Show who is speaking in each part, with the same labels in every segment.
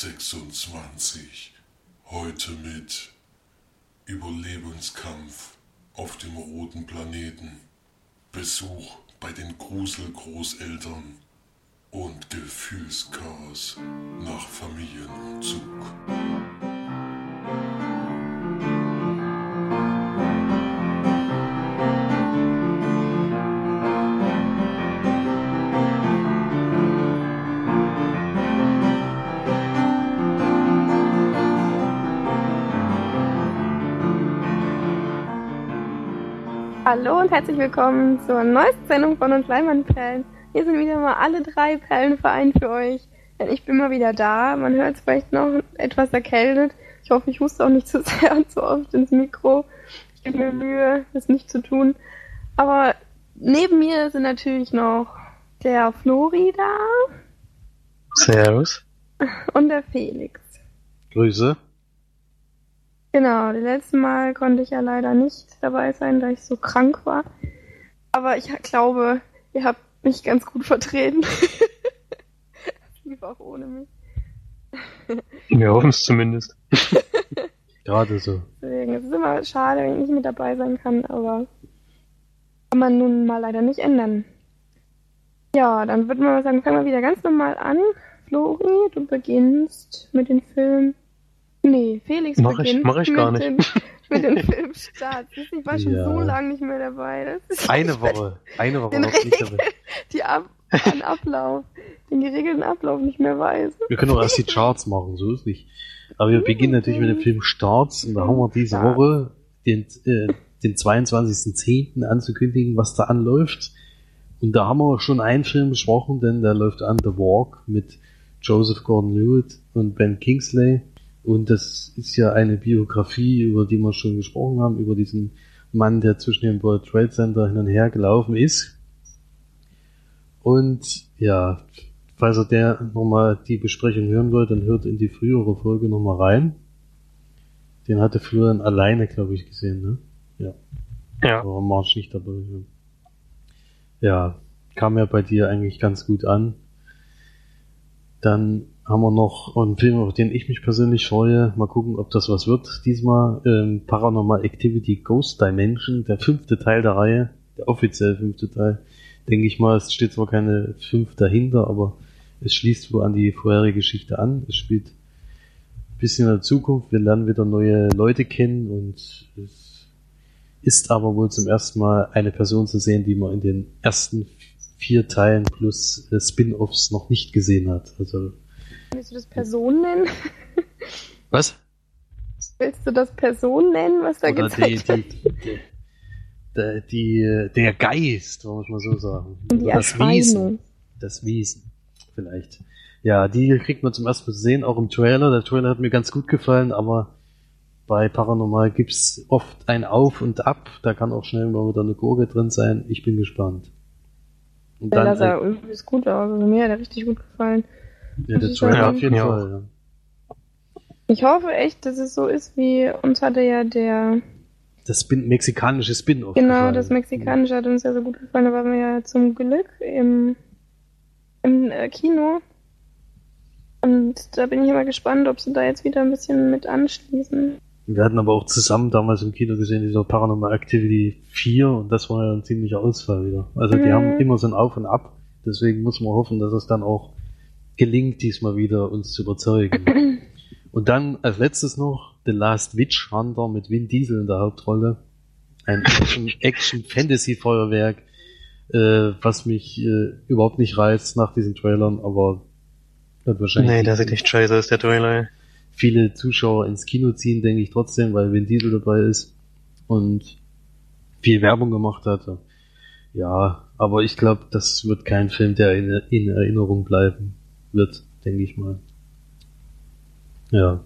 Speaker 1: 26. Heute mit Überlebenskampf auf dem roten Planeten, Besuch bei den Gruselgroßeltern und Gefühlschaos nach Familienumzug.
Speaker 2: Hallo und herzlich willkommen zur neuesten Sendung von uns Leimannperlen. Hier sind wieder mal alle drei Perlen vereint für euch. Denn ich bin mal wieder da. Man hört es vielleicht noch etwas erkältet. Ich hoffe, ich huste auch nicht zu sehr und zu oft ins Mikro. Ich gebe mir Mühe, das nicht zu tun. Aber neben mir sind natürlich noch der Flori da
Speaker 3: Servus.
Speaker 2: und der Felix.
Speaker 3: Grüße.
Speaker 2: Genau, das letzte Mal konnte ich ja leider nicht dabei sein, da ich so krank war. Aber ich glaube, ihr habt mich ganz gut vertreten. Lief auch ohne mich.
Speaker 3: Wir hoffen es zumindest. Gerade so.
Speaker 2: Deswegen es ist immer schade, wenn ich nicht mit dabei sein kann, aber kann man nun mal leider nicht ändern. Ja, dann würde man mal sagen, fangen wir wieder ganz normal an. Flori, du beginnst mit dem Film. Nee, Felix
Speaker 3: Mach ich-
Speaker 2: beginnt
Speaker 3: mach ich gar
Speaker 2: mit,
Speaker 3: nicht.
Speaker 2: Den, mit dem Filmstart. Ich war schon
Speaker 3: Ja.
Speaker 2: so lange nicht mehr dabei.
Speaker 3: Eine Woche. Eine Woche
Speaker 2: Den
Speaker 3: noch nicht dabei.
Speaker 2: die Ab den Ablauf, den geregelten Ablauf nicht mehr weiß.
Speaker 3: Wir können auch erst die Charts machen, so ist nicht. Aber wir beginnen natürlich mit dem Film Starts und da haben wir diese. Woche den, äh, den 22.10. anzukündigen, was da anläuft. Und da haben wir schon einen Film besprochen, denn der läuft an The Walk mit Joseph Gordon-Levitt und Ben Kingsley. Und das ist ja eine Biografie, über die wir schon gesprochen haben, über diesen Mann, der zwischen dem World Trade Center hin und her gelaufen ist. Und ja, falls ihr der nochmal die Besprechung hören wollt, dann hört in die frühere Folge nochmal rein. Den hatte Florian alleine, glaube ich, gesehen, ne? Ja.
Speaker 4: Ja.
Speaker 3: Aber Marsch nicht dabei. Ja. ja, kam ja bei dir eigentlich ganz gut an. Dann haben wir noch einen Film, auf den ich mich persönlich freue. Mal gucken, ob das was wird. Diesmal ähm, Paranormal Activity Ghost Dimension, der fünfte Teil der Reihe, der offiziell fünfte Teil. Denke ich mal, es steht zwar keine fünf dahinter, aber es schließt wohl an die vorherige Geschichte an. Es spielt ein bisschen in der Zukunft. Wir lernen wieder neue Leute kennen und es ist aber wohl zum ersten Mal eine Person zu sehen, die man in den ersten vier Teilen plus äh, Spin-offs noch nicht gesehen hat. Also
Speaker 2: Willst du das Person nennen?
Speaker 3: was?
Speaker 2: Willst du das Person nennen, was da
Speaker 3: Oder die,
Speaker 2: gezeigt wird?
Speaker 3: die, die, die, der Geist, wir mal so sagen.
Speaker 2: Die
Speaker 3: das. Wesen. Das Wesen, vielleicht. Ja, die kriegt man zum ersten Mal zu sehen, auch im Trailer. Der Trailer hat mir ganz gut gefallen, aber bei Paranormal gibt's oft ein Auf und Ab. Da kann auch schnell mal wieder eine Gurke drin sein. Ich bin gespannt. Und dann,
Speaker 2: sah
Speaker 3: äh,
Speaker 2: irgendwie gut aus. Also mir hat er richtig gut gefallen.
Speaker 3: Ja, der Trailer
Speaker 2: sagen.
Speaker 3: auf jeden
Speaker 4: Ja.
Speaker 3: Fall. Ja.
Speaker 2: Ich hoffe echt, dass es so ist, wie uns hatte ja der,
Speaker 3: Das Spin mexikanische Spin-off.
Speaker 2: genau,
Speaker 3: gefallen.
Speaker 2: das Mexikanische hat uns ja so gut gefallen. Da waren wir ja zum Glück im, im äh, Kino. Und da bin ich immer gespannt, ob sie da jetzt wieder ein bisschen mit anschließen.
Speaker 3: Wir hatten aber auch zusammen damals im Kino gesehen, dieser Paranormal Activity 4 und das war ja ein ziemlicher Ausfall wieder. Also die
Speaker 2: Mhm.
Speaker 3: haben immer so ein Auf und Ab, deswegen muss man hoffen, dass es dann auch gelingt, diesmal wieder uns zu überzeugen. und dann als letztes noch The Last Witch Hunter mit Vin Diesel in der Hauptrolle. Ein Action-Fantasy-Feuerwerk, äh, was mich äh, überhaupt nicht reizt nach diesen Trailern, aber wird wahrscheinlich
Speaker 4: Nee, der sieht echt scheiße aus, der Trailer.
Speaker 3: viele Zuschauer ins Kino ziehen, denke ich trotzdem, weil Vin Diesel dabei ist und viel Werbung gemacht hatte. Ja, aber ich glaube, das wird kein Film, der in, in Erinnerung bleiben wird, denke ich mal. Ja.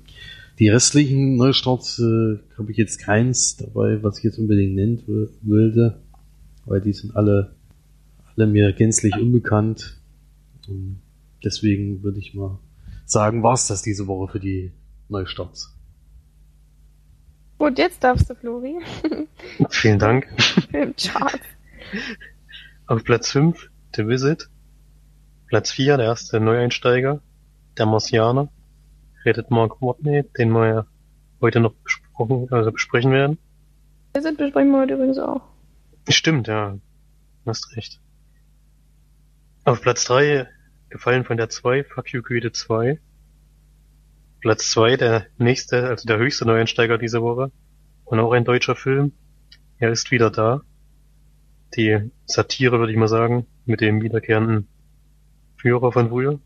Speaker 3: Die restlichen Neustarts äh, habe ich jetzt keins dabei, was ich jetzt unbedingt nennen w- wollte, weil die sind alle, alle mir gänzlich unbekannt. Und deswegen würde ich mal sagen, war's das diese Woche für die Neustarts.
Speaker 2: Gut, jetzt darfst du, Flori.
Speaker 4: Vielen Dank.
Speaker 2: Filmchart.
Speaker 4: Auf Platz 5, The Visit. Platz 4, der erste Neueinsteiger, Der Marsianer. redet Mark Watney, den wir ja heute noch besprochen, also besprechen werden.
Speaker 2: Visit besprechen wir heute übrigens auch.
Speaker 4: Stimmt, ja. Du hast recht. Auf Platz 3, gefallen von der 2, Fuck You Goethe 2. Platz 2, der nächste, also der höchste Neueinsteiger diese Woche. Und auch ein deutscher Film. Er ist wieder da. Die Satire, würde ich mal sagen, mit dem wiederkehrenden Führer von früher.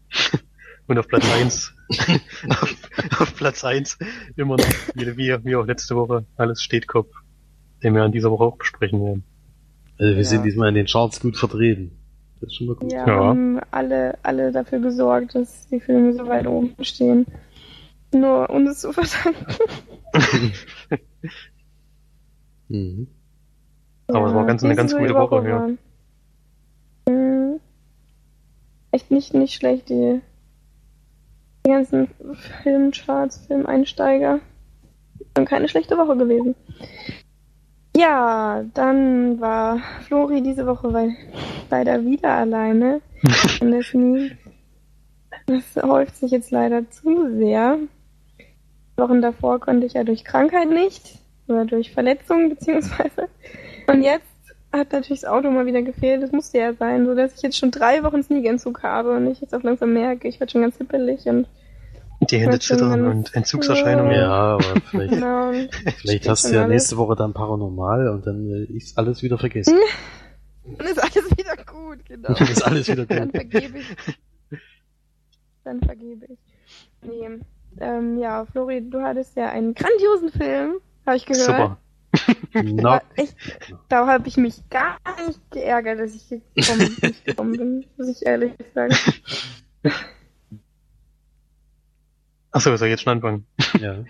Speaker 4: Und auf Platz 1, auf, auf Platz 1 immer noch, wie, wie, auch letzte Woche, alles steht Kopf, den wir in dieser Woche auch besprechen werden.
Speaker 3: Also wir
Speaker 2: Ja.
Speaker 3: sind diesmal in den Charts gut vertreten. Das ist schon mal gut.
Speaker 2: Ja,
Speaker 4: Ja.
Speaker 2: haben alle, alle dafür gesorgt, dass die Filme so weit oben stehen. Nur uns zu verdanken.
Speaker 3: Mhm.
Speaker 4: Aber es war ganz- eine ganz gute Woche, ja.
Speaker 2: Echt nicht, nicht schlecht, die, die ganzen Filmcharts, Filmeinsteiger. Und keine schlechte Woche gewesen. Ja, dann war Flori diese Woche weil, leider wieder alleine. Und das, nie, das häuft sich jetzt leider zu sehr. Wochen davor konnte ich ja durch Krankheit nicht. Oder durch Verletzungen beziehungsweise. Und jetzt hat natürlich das Auto mal wieder gefehlt. Das musste ja sein, so dass ich jetzt schon drei Wochen Sneakentzug habe und ich jetzt auch langsam merke, ich werde schon ganz hippelig und
Speaker 4: Die Hände zittern und Entzugserscheinungen.
Speaker 3: Ja, aber vielleicht,
Speaker 2: genau.
Speaker 3: vielleicht hast du ja nächste Woche dann Paranormal und dann äh, ist alles wieder vergessen.
Speaker 2: Dann ist alles wieder gut, genau.
Speaker 3: Dann ist alles wieder
Speaker 2: Dann
Speaker 3: gut.
Speaker 2: vergebe ich. Dann vergebe ich. Nee. Ähm, ja, Flori, du hattest ja einen grandiosen Film, habe ich gehört.
Speaker 4: Super.
Speaker 2: Echt, da habe ich mich gar nicht geärgert, dass ich gekommen, nicht gekommen bin, muss ich ehrlich sagen.
Speaker 4: Achso, soll ich jetzt schon anfangen?
Speaker 3: ja.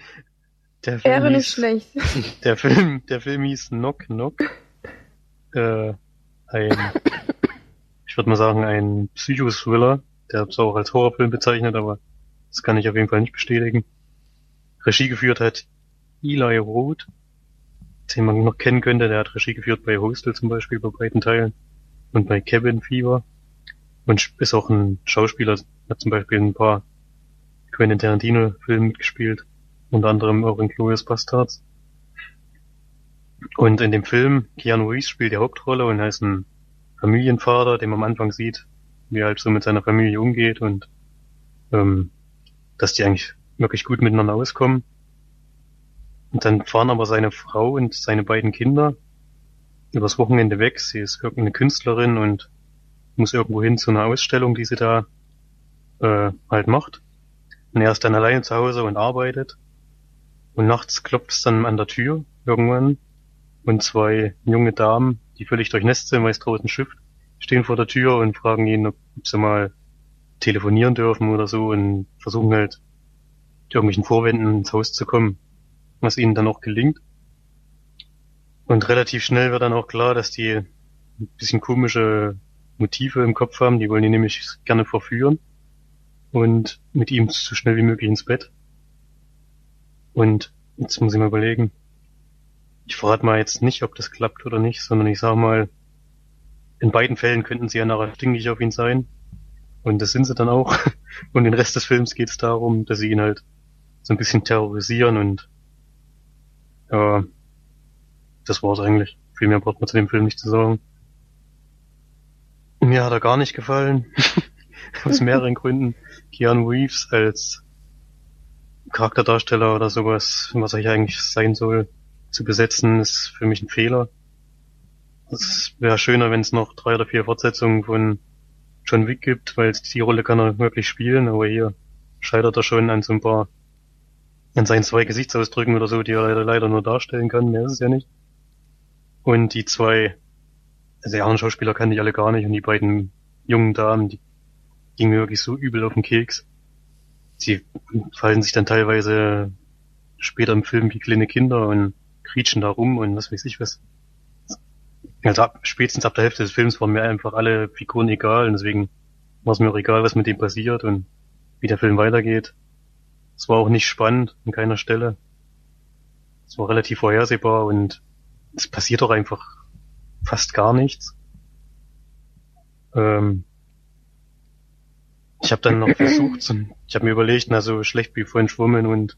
Speaker 4: Der Film,
Speaker 2: Wäre nicht
Speaker 4: hieß,
Speaker 2: schlecht.
Speaker 4: der Film, der Film hieß Knock Knock. Äh, ein, ich würde mal sagen, ein Psychothriller, der zwar auch als Horrorfilm bezeichnet, aber das kann ich auf jeden Fall nicht bestätigen. Regie geführt hat Eli Roth, den man noch kennen könnte, der hat Regie geführt bei Hostel zum Beispiel, bei beiden Teilen. Und bei Cabin Fever. Und ist auch ein Schauspieler, hat zum Beispiel in ein paar Quentin Tarantino Filmen mitgespielt, unter anderem auch in Glorious Bastards. Und in dem Film, Keanu Reeves spielt die Hauptrolle und ist ein Familienvater, den man am Anfang sieht, wie er halt so mit seiner Familie umgeht und ähm, dass die eigentlich wirklich gut miteinander auskommen. Und dann fahren aber seine Frau und seine beiden Kinder übers Wochenende weg. Sie ist irgendeine Künstlerin und muss irgendwo hin zu einer Ausstellung, die sie da äh, halt macht. Und er ist dann alleine zu Hause und arbeitet. Und nachts klopft es dann an der Tür irgendwann. Und zwei junge Damen, die völlig durchnässt sind, weil es draußen schifft, stehen vor der Tür und fragen ihn, ob sie mal telefonieren dürfen oder so und versuchen halt irgendwelchen Vorwänden ins Haus zu kommen, was ihnen dann auch gelingt. Und relativ schnell wird dann auch klar, dass die ein bisschen komische Motive im Kopf haben. Die wollen ihn nämlich gerne verführen und mit ihm so schnell wie möglich ins Bett. Und jetzt muss ich mal überlegen. Ich verrate mal jetzt nicht, ob das klappt oder nicht, sondern ich sage mal, in beiden Fällen könnten sie ja nachher stinkig auf ihn sein. Und das sind sie dann auch. Und den Rest des Films geht es darum, dass sie ihn halt so ein bisschen terrorisieren und ja, das war's eigentlich. Viel mehr braucht man zu dem Film nicht zu sagen. Mir hat er gar nicht gefallen. Aus mehreren Gründen. Keanu Reeves als Charakterdarsteller oder sowas, was er hier eigentlich sein soll, zu besetzen, ist für mich ein Fehler. Es wäre schöner, wenn es noch drei oder vier Fortsetzungen von John Wick gibt, weil die Rolle kann er wirklich spielen, aber hier scheitert er schon an so ein paar, an seinen zwei Gesichtsausdrücken oder so, die er leider, leider nur darstellen kann, mehr ist es ja nicht. Und die zwei, also die anderen Schauspieler kann ich alle gar nicht und die beiden jungen Damen, die gingen mir wirklich so übel auf den Keks. Sie fallen sich dann teilweise später im Film wie kleine Kinder und quietschen da rum und was weiß ich was. Also ab, spätestens ab der Hälfte des Films waren mir einfach alle Figuren egal und deswegen war es mir auch egal, was mit dem passiert und wie der Film weitergeht. Es war auch nicht spannend an keiner Stelle. Es war relativ vorhersehbar und es passiert doch einfach fast gar nichts. Ähm, Ich habe dann noch versucht, so, ich habe mir überlegt, na so schlecht wie vorhin Schwummen und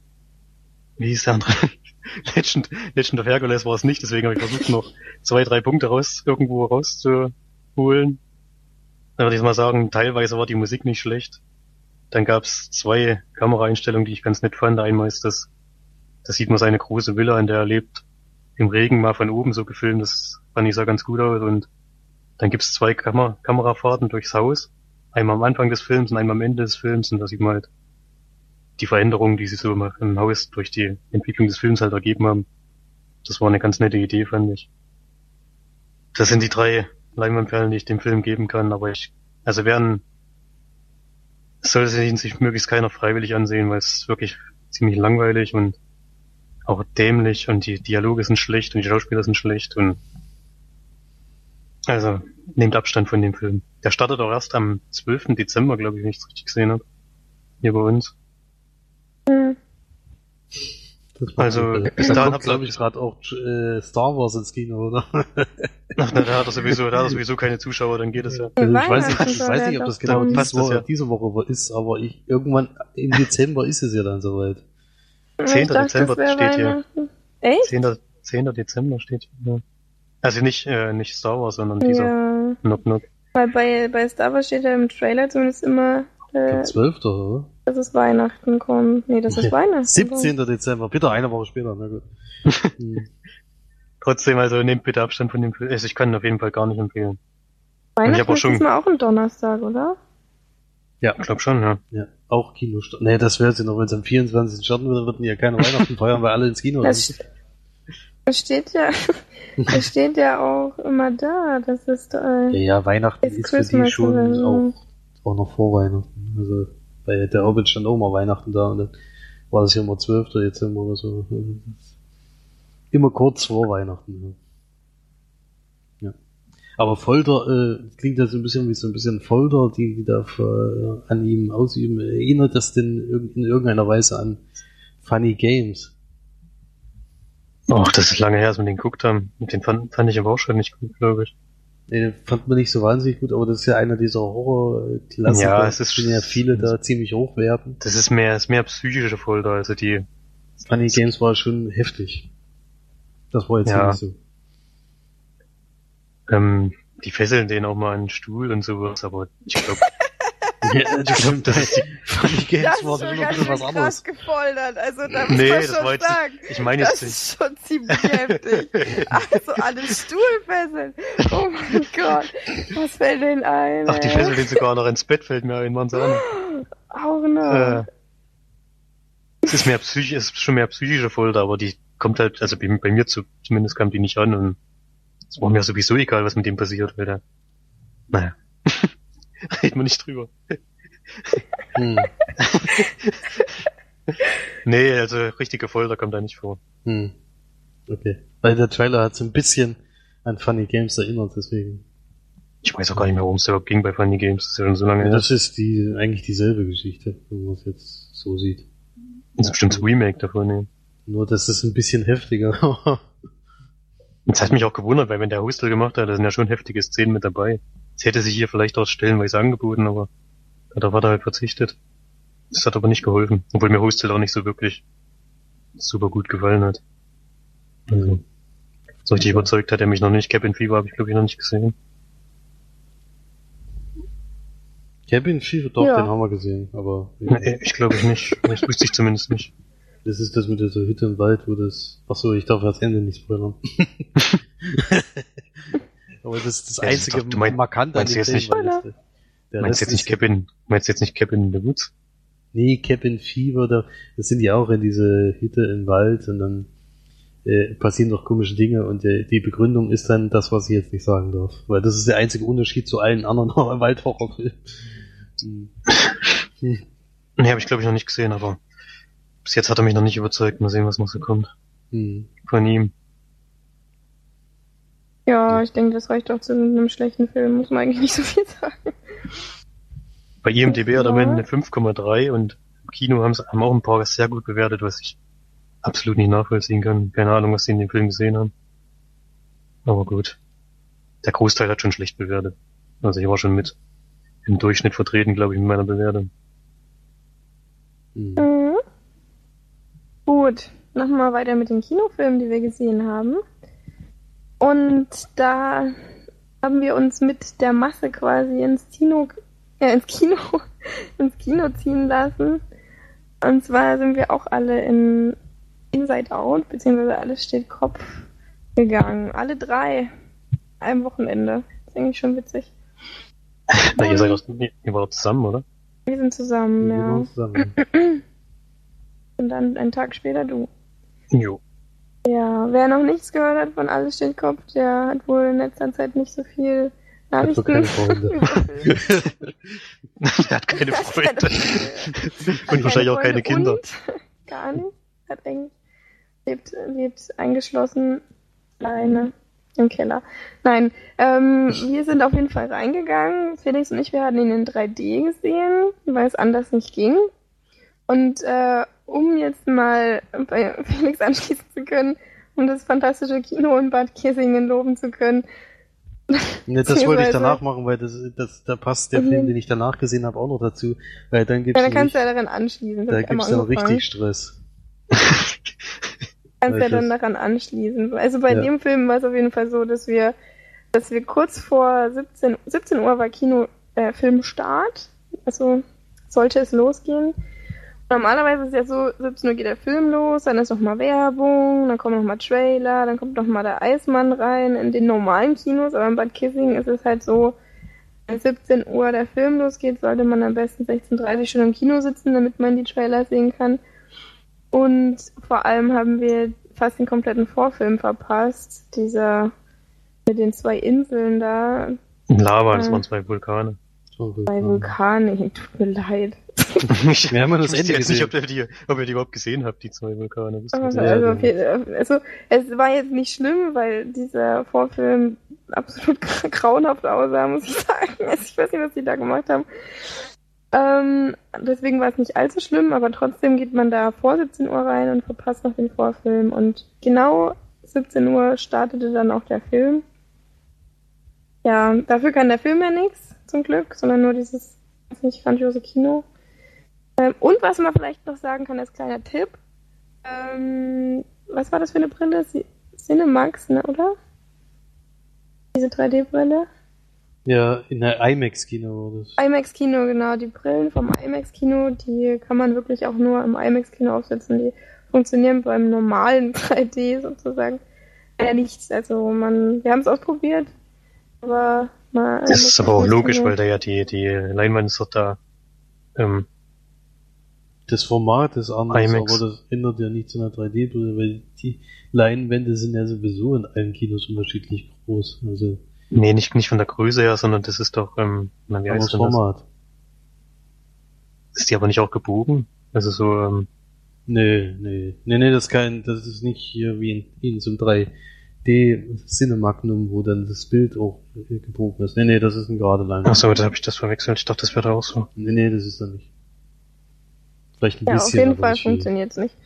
Speaker 4: wie hieß der andere? Legend, Legend of Hercules war es nicht, deswegen habe ich versucht noch zwei, drei Punkte raus, irgendwo rauszuholen. Dann würde ich mal sagen, teilweise war die Musik nicht schlecht. Dann gab's zwei Kameraeinstellungen, die ich ganz nett fand. Einmal ist das, da sieht man seine große Villa, in der er lebt, im Regen mal von oben so gefilmt. Das fand ich sah ganz gut aus. Und dann gibt's zwei Kamer Kamerafahrten durchs Haus. Einmal am Anfang des Films und einmal am Ende des Films. Und da sieht man halt die Veränderungen, die sich so im Haus durch die Entwicklung des Films halt ergeben haben. Das war eine ganz nette Idee, fand ich. Das sind die drei Leinwandperlen, die ich dem Film geben kann, aber ich, also werden, sollte sich möglichst keiner freiwillig ansehen, weil es wirklich ziemlich langweilig und auch dämlich und die Dialoge sind schlecht und die Schauspieler sind schlecht und also nehmt Abstand von dem Film. Der startet auch erst am 12. Dezember, glaube ich, wenn ich es richtig gesehen habe. Hier bei uns.
Speaker 2: Hm.
Speaker 4: Also,
Speaker 3: bis
Speaker 4: bis
Speaker 3: da
Speaker 4: dahin
Speaker 3: kommt, glaube ich, gerade auch äh, Star Wars ins Kino, oder?
Speaker 4: Ach, na, da hat er sowieso, da hat er sowieso keine Zuschauer, dann geht es ja.
Speaker 3: Also ich weiß nicht, ich weiß
Speaker 2: der
Speaker 3: nicht, ob das genau diese Woche,
Speaker 4: ja.
Speaker 3: diese Woche ist, aber ich irgendwann im Dezember ist es ja dann soweit.
Speaker 4: 10.
Speaker 2: Ich dachte,
Speaker 4: Dezember steht hier.
Speaker 2: Echt?
Speaker 4: 10. 10. Dezember steht hier. Ja. Also nicht, äh, nicht Star Wars, sondern dieser
Speaker 2: Ja.
Speaker 4: Knock Knock.
Speaker 2: Weil bei, bei Star Wars steht ja im Trailer zumindest immer,
Speaker 3: Der
Speaker 2: äh,
Speaker 3: 12. oder?
Speaker 2: Dass es Weihnachten kommt. Nee, das ist
Speaker 3: Ja.
Speaker 2: Weihnachten.
Speaker 3: 17. Dezember, bitte eine Woche später, na gut.
Speaker 4: Trotzdem, also nehmt bitte Abstand von dem Film. Also ich kann ihn auf jeden Fall gar nicht empfehlen.
Speaker 2: Weihnachten ist
Speaker 4: schon-
Speaker 2: diesmal auch ein Donnerstag, oder?
Speaker 3: Ja,
Speaker 4: Ich glaube schon, ja.
Speaker 3: ja, auch Kinostart. Nee, das wäre jetzt ja noch, wenn es am 24. starten würde, würden die ja keine Weihnachten feiern, weil alle ins Kino
Speaker 2: Das,
Speaker 3: sind.
Speaker 2: das steht ja, das steht ja auch immer da. Das ist,
Speaker 3: Ja,
Speaker 2: äh,
Speaker 3: ja, Weihnachten
Speaker 2: It's
Speaker 3: ist für die
Speaker 2: Christmas
Speaker 3: schon auch, auch noch vor Weihnachten. Also bei der Hobbit stand auch mal Weihnachten da und dann war das ja immer 12. Dezember oder so. Immer kurz vor Weihnachten. Ja. ja. Aber Folter äh, klingt das so ein bisschen wie so ein bisschen Folter, die, die da äh, an ihm ausüben. Erinnert das denn in irgendeiner Weise an Funny Games?
Speaker 4: Ach, das ist lange her, als wir den geguckt haben. Den fand, fand ich aber auch schon nicht gut, glaube ich.
Speaker 3: Nee, den fand man nicht so wahnsinnig gut, aber das ist ja einer dieser Horror-Klassiker,
Speaker 4: Ja, es ist-
Speaker 3: ja viele da ziemlich hochwerten.
Speaker 4: Das ist mehr, ist mehr psychische Folter, also die,
Speaker 3: Funny Games war schon heftig. Das war jetzt
Speaker 4: Ja.
Speaker 3: nicht so.
Speaker 4: ähm, die fesseln den auch mal an den Stuhl und sowas, aber ich glaube,
Speaker 3: Ja, das stimmt, das ist die Funny Games
Speaker 2: das
Speaker 3: war
Speaker 2: ist
Speaker 3: schon
Speaker 2: ganz
Speaker 3: was
Speaker 2: krass
Speaker 3: anderes.
Speaker 2: gefoltert. Also da muss
Speaker 4: Nee,
Speaker 2: man
Speaker 4: das
Speaker 2: schon
Speaker 4: war jetzt-
Speaker 2: sagen.
Speaker 4: ich meine
Speaker 2: Das
Speaker 4: jetzt nicht.
Speaker 2: ist schon ziemlich heftig. Also alle Stuhlfesseln. Oh mein Gott. Was fällt denn ein?
Speaker 4: Ach, die fesseln den sogar noch ins Bett, fällt mir ein, waren sie an.
Speaker 2: Auch noch.
Speaker 4: Äh, es ist mehr psychisch, es ist schon mehr psychische Folter, aber die kommt halt, also bei, bei mir zu, zumindest kam die nicht an und es war mir sowieso egal, was mit dem passiert, weil der, naja, reden wir nicht drüber.
Speaker 3: Hm.
Speaker 4: Nee, also richtige Folter kommt da nicht vor.
Speaker 3: Hm. Okay. Weil der Trailer hat so ein bisschen an Funny Games erinnert, deswegen.
Speaker 4: Ich weiß auch gar nicht mehr, worum es überhaupt ging bei Funny Games, das ist ja schon so lange
Speaker 3: Ja,
Speaker 4: her.
Speaker 3: das ist die eigentlich dieselbe Geschichte, wenn man es jetzt so sieht.
Speaker 4: Das ist bestimmt das Remake davon, ne.
Speaker 3: Nur, dass es ein bisschen heftiger.
Speaker 4: Das hat mich auch gewundert, weil wenn der Hostel gemacht hat, da sind ja schon heftige Szenen mit dabei. Es hätte sich hier vielleicht auch stellenweise angeboten, aber da hat er halt verzichtet. Das hat aber nicht geholfen, obwohl mir Hostel auch nicht so wirklich super gut gefallen hat. Also, so richtig überzeugt hat er mich noch nicht. Cabin Fever habe ich glaube ich noch nicht gesehen.
Speaker 3: Cabin Fever, doch,
Speaker 2: Ja.
Speaker 3: den haben wir gesehen, aber
Speaker 4: Nee, ich glaube ich nicht. Das wüsste ich zumindest nicht.
Speaker 3: das ist das mit dieser Hütte im Wald, wo das. Ach so, ich darf das Ende nicht spoilern. aber das ist das
Speaker 4: Ja, das ist
Speaker 3: einzige
Speaker 4: doch- du mein-
Speaker 3: Markante an
Speaker 4: meinst du
Speaker 3: dem
Speaker 4: jetzt
Speaker 3: Film,
Speaker 4: nicht-
Speaker 3: der
Speaker 4: meinst jetzt nicht
Speaker 3: ist-
Speaker 4: Cabin, meinst du jetzt nicht Cabin in the Woods?
Speaker 3: Nee, Cabin Fever, da, das sind die auch in diese Hütte im Wald und dann äh, passieren doch komische Dinge und äh, die Begründung ist dann das, was ich jetzt nicht sagen darf. Weil das ist der einzige Unterschied zu allen anderen Waldhorrorfilmen.
Speaker 4: Nee, habe ich glaube ich noch nicht gesehen, aber bis jetzt hat er mich noch nicht überzeugt. Mal sehen, was noch so kommt
Speaker 3: Hm.
Speaker 4: von ihm.
Speaker 2: Ja, ich denke, das reicht auch zu einem schlechten Film. Muss man eigentlich nicht so viel sagen.
Speaker 4: Bei IMDB hat er
Speaker 2: Ja.
Speaker 4: eine 5,3 und im Kino haben, sie, haben auch ein paar sehr gut bewertet, was ich absolut nicht nachvollziehen kann. Keine Ahnung, was sie in dem Film gesehen haben. Aber gut. Der Großteil hat schon schlecht bewertet. Also ich war schon mit. im Durchschnitt vertreten, glaube ich, mit meiner Bewertung.
Speaker 3: Hm.
Speaker 2: Mhm. Gut, machen wir weiter mit den Kinofilmen, die wir gesehen haben. Und da haben wir uns mit der Masse quasi ins Kino, äh, ins Kino, ins Kino ziehen lassen. Und zwar sind wir auch alle in Inside Out, beziehungsweise alles steht Kopf gegangen. Alle drei. Einem Wochenende. Das ist eigentlich schon witzig.
Speaker 4: Na, ihr seid ihr wart zusammen, oder?
Speaker 2: Wir sind zusammen,
Speaker 3: Wir
Speaker 2: ja.
Speaker 3: zusammen.
Speaker 2: Und dann einen Tag später du.
Speaker 4: Jo.
Speaker 2: Ja, wer noch nichts gehört hat von Alles steht Kopf, der hat wohl in letzter Zeit nicht so viel
Speaker 3: Hat so
Speaker 2: Nachrichten.
Speaker 3: keine Freunde.
Speaker 4: er hat keine
Speaker 2: Hat
Speaker 4: Freunde.
Speaker 2: Hat
Speaker 4: Und wahrscheinlich auch keine Kinder.
Speaker 2: Und gar nicht. Hat eigentlich lebt, lebt eingeschlossen alleine im Keller. Nein, ähm, wir sind auf jeden Fall reingegangen. Felix und ich, wir hatten ihn in 3D gesehen, weil es anders nicht ging. Und äh, um jetzt mal bei Felix anschließen zu können, um das fantastische Kino in Bad Kissingen loben zu können,
Speaker 3: Ne, das wollte ich danach machen, weil das, das, da passt der
Speaker 2: Mhm.
Speaker 3: Film, den ich danach gesehen habe, auch noch dazu. Weil dann
Speaker 2: ja,
Speaker 3: gibt's
Speaker 2: dann kannst
Speaker 3: nämlich,
Speaker 2: du ja daran anschließen.
Speaker 3: Da
Speaker 2: einmal
Speaker 3: gibt's dann richtig Stress.
Speaker 2: kannst ja
Speaker 3: Welches?
Speaker 2: dann daran anschließen. Also bei
Speaker 3: Ja.
Speaker 2: dem Film war es auf jeden Fall so, dass wir, dass wir kurz vor 17, 17 Uhr war Kino, äh, Filmstart. Also sollte es losgehen. Normalerweise ist es ja so, 17 Uhr geht der Film los, dann ist noch mal Werbung, dann kommen noch mal Trailer, dann kommt noch mal der Eismann rein in den normalen Kinos, aber in Bad Kissing ist es halt so, wenn 17 Uhr der Film losgeht, sollte man am besten 16.30 Uhr schon im Kino sitzen, damit man die Trailer sehen kann. Und vor allem haben wir fast den kompletten Vorfilm verpasst. Dieser mit den zwei Inseln da,
Speaker 4: Lava, das
Speaker 2: Ja.
Speaker 4: waren zwei Vulkane.
Speaker 3: So,
Speaker 2: bei Vulkanen. Tut mir leid.
Speaker 4: Ich
Speaker 3: Wir haben das
Speaker 4: wusste
Speaker 3: Ende
Speaker 4: jetzt nicht,
Speaker 3: gesehen.
Speaker 4: ob ihr, die, ob ihr die überhaupt gesehen habt, die zwei Vulkane. Ihr
Speaker 2: Also, also, jeden- also es war jetzt nicht schlimm, weil dieser Vorfilm absolut grauenhaft aussah, muss ich sagen. Also ich weiß nicht, was die da gemacht haben. Ähm, deswegen war es nicht allzu schlimm, aber trotzdem geht man da vor 17 Uhr rein und verpasst noch den Vorfilm. Und genau 17 Uhr startete dann auch der Film. Ja, dafür kann der Film ja nichts, zum Glück, sondern nur dieses weiß nicht grandiose Kino. Ähm, und was man vielleicht noch sagen kann als kleiner Tipp, ähm, was war das für eine Brille? Cinemax, ne, oder? Diese 3D-Brille?
Speaker 3: Ja, in der IMAX-Kino war das.
Speaker 2: IMAX-Kino, genau. Die Brillen vom IMAX-Kino, die kann man wirklich auch nur im IMAX-Kino aufsetzen. Die funktionieren beim normalen 3D sozusagen ja nichts. Also man, wir haben es ausprobiert, aber man,
Speaker 4: Das ist aber auch logisch, weil da ja die, die Leinwand ist doch da. Ähm,
Speaker 3: Das Format ist anders,
Speaker 4: IMAX.
Speaker 3: aber das ändert ja nichts an der 3D-Brille, weil die Leinwände sind ja sowieso in allen Kinos unterschiedlich groß. Also,
Speaker 4: nee, nicht, nicht von der Größe her, sondern das ist doch, ähm, na, wie heißt das?
Speaker 3: Format.
Speaker 4: Ist die aber nicht auch gebogen? Also so, ähm,
Speaker 3: Nee, nee. Nee, nee, das ist kein, das ist nicht hier wie in, in so einem 3D Cinemagnum, wo dann das Bild auch gebogen ist. Nee, nee, das ist ein gerade Leinwand.
Speaker 4: achso, da habe ich das verwechselt. Ich dachte, das wäre da auch so.
Speaker 3: Nee, nee, das ist er nicht. Vielleicht ein
Speaker 2: Ja, auf
Speaker 3: bisschen.
Speaker 2: jeden
Speaker 3: aber
Speaker 2: Fall funktioniert es nicht.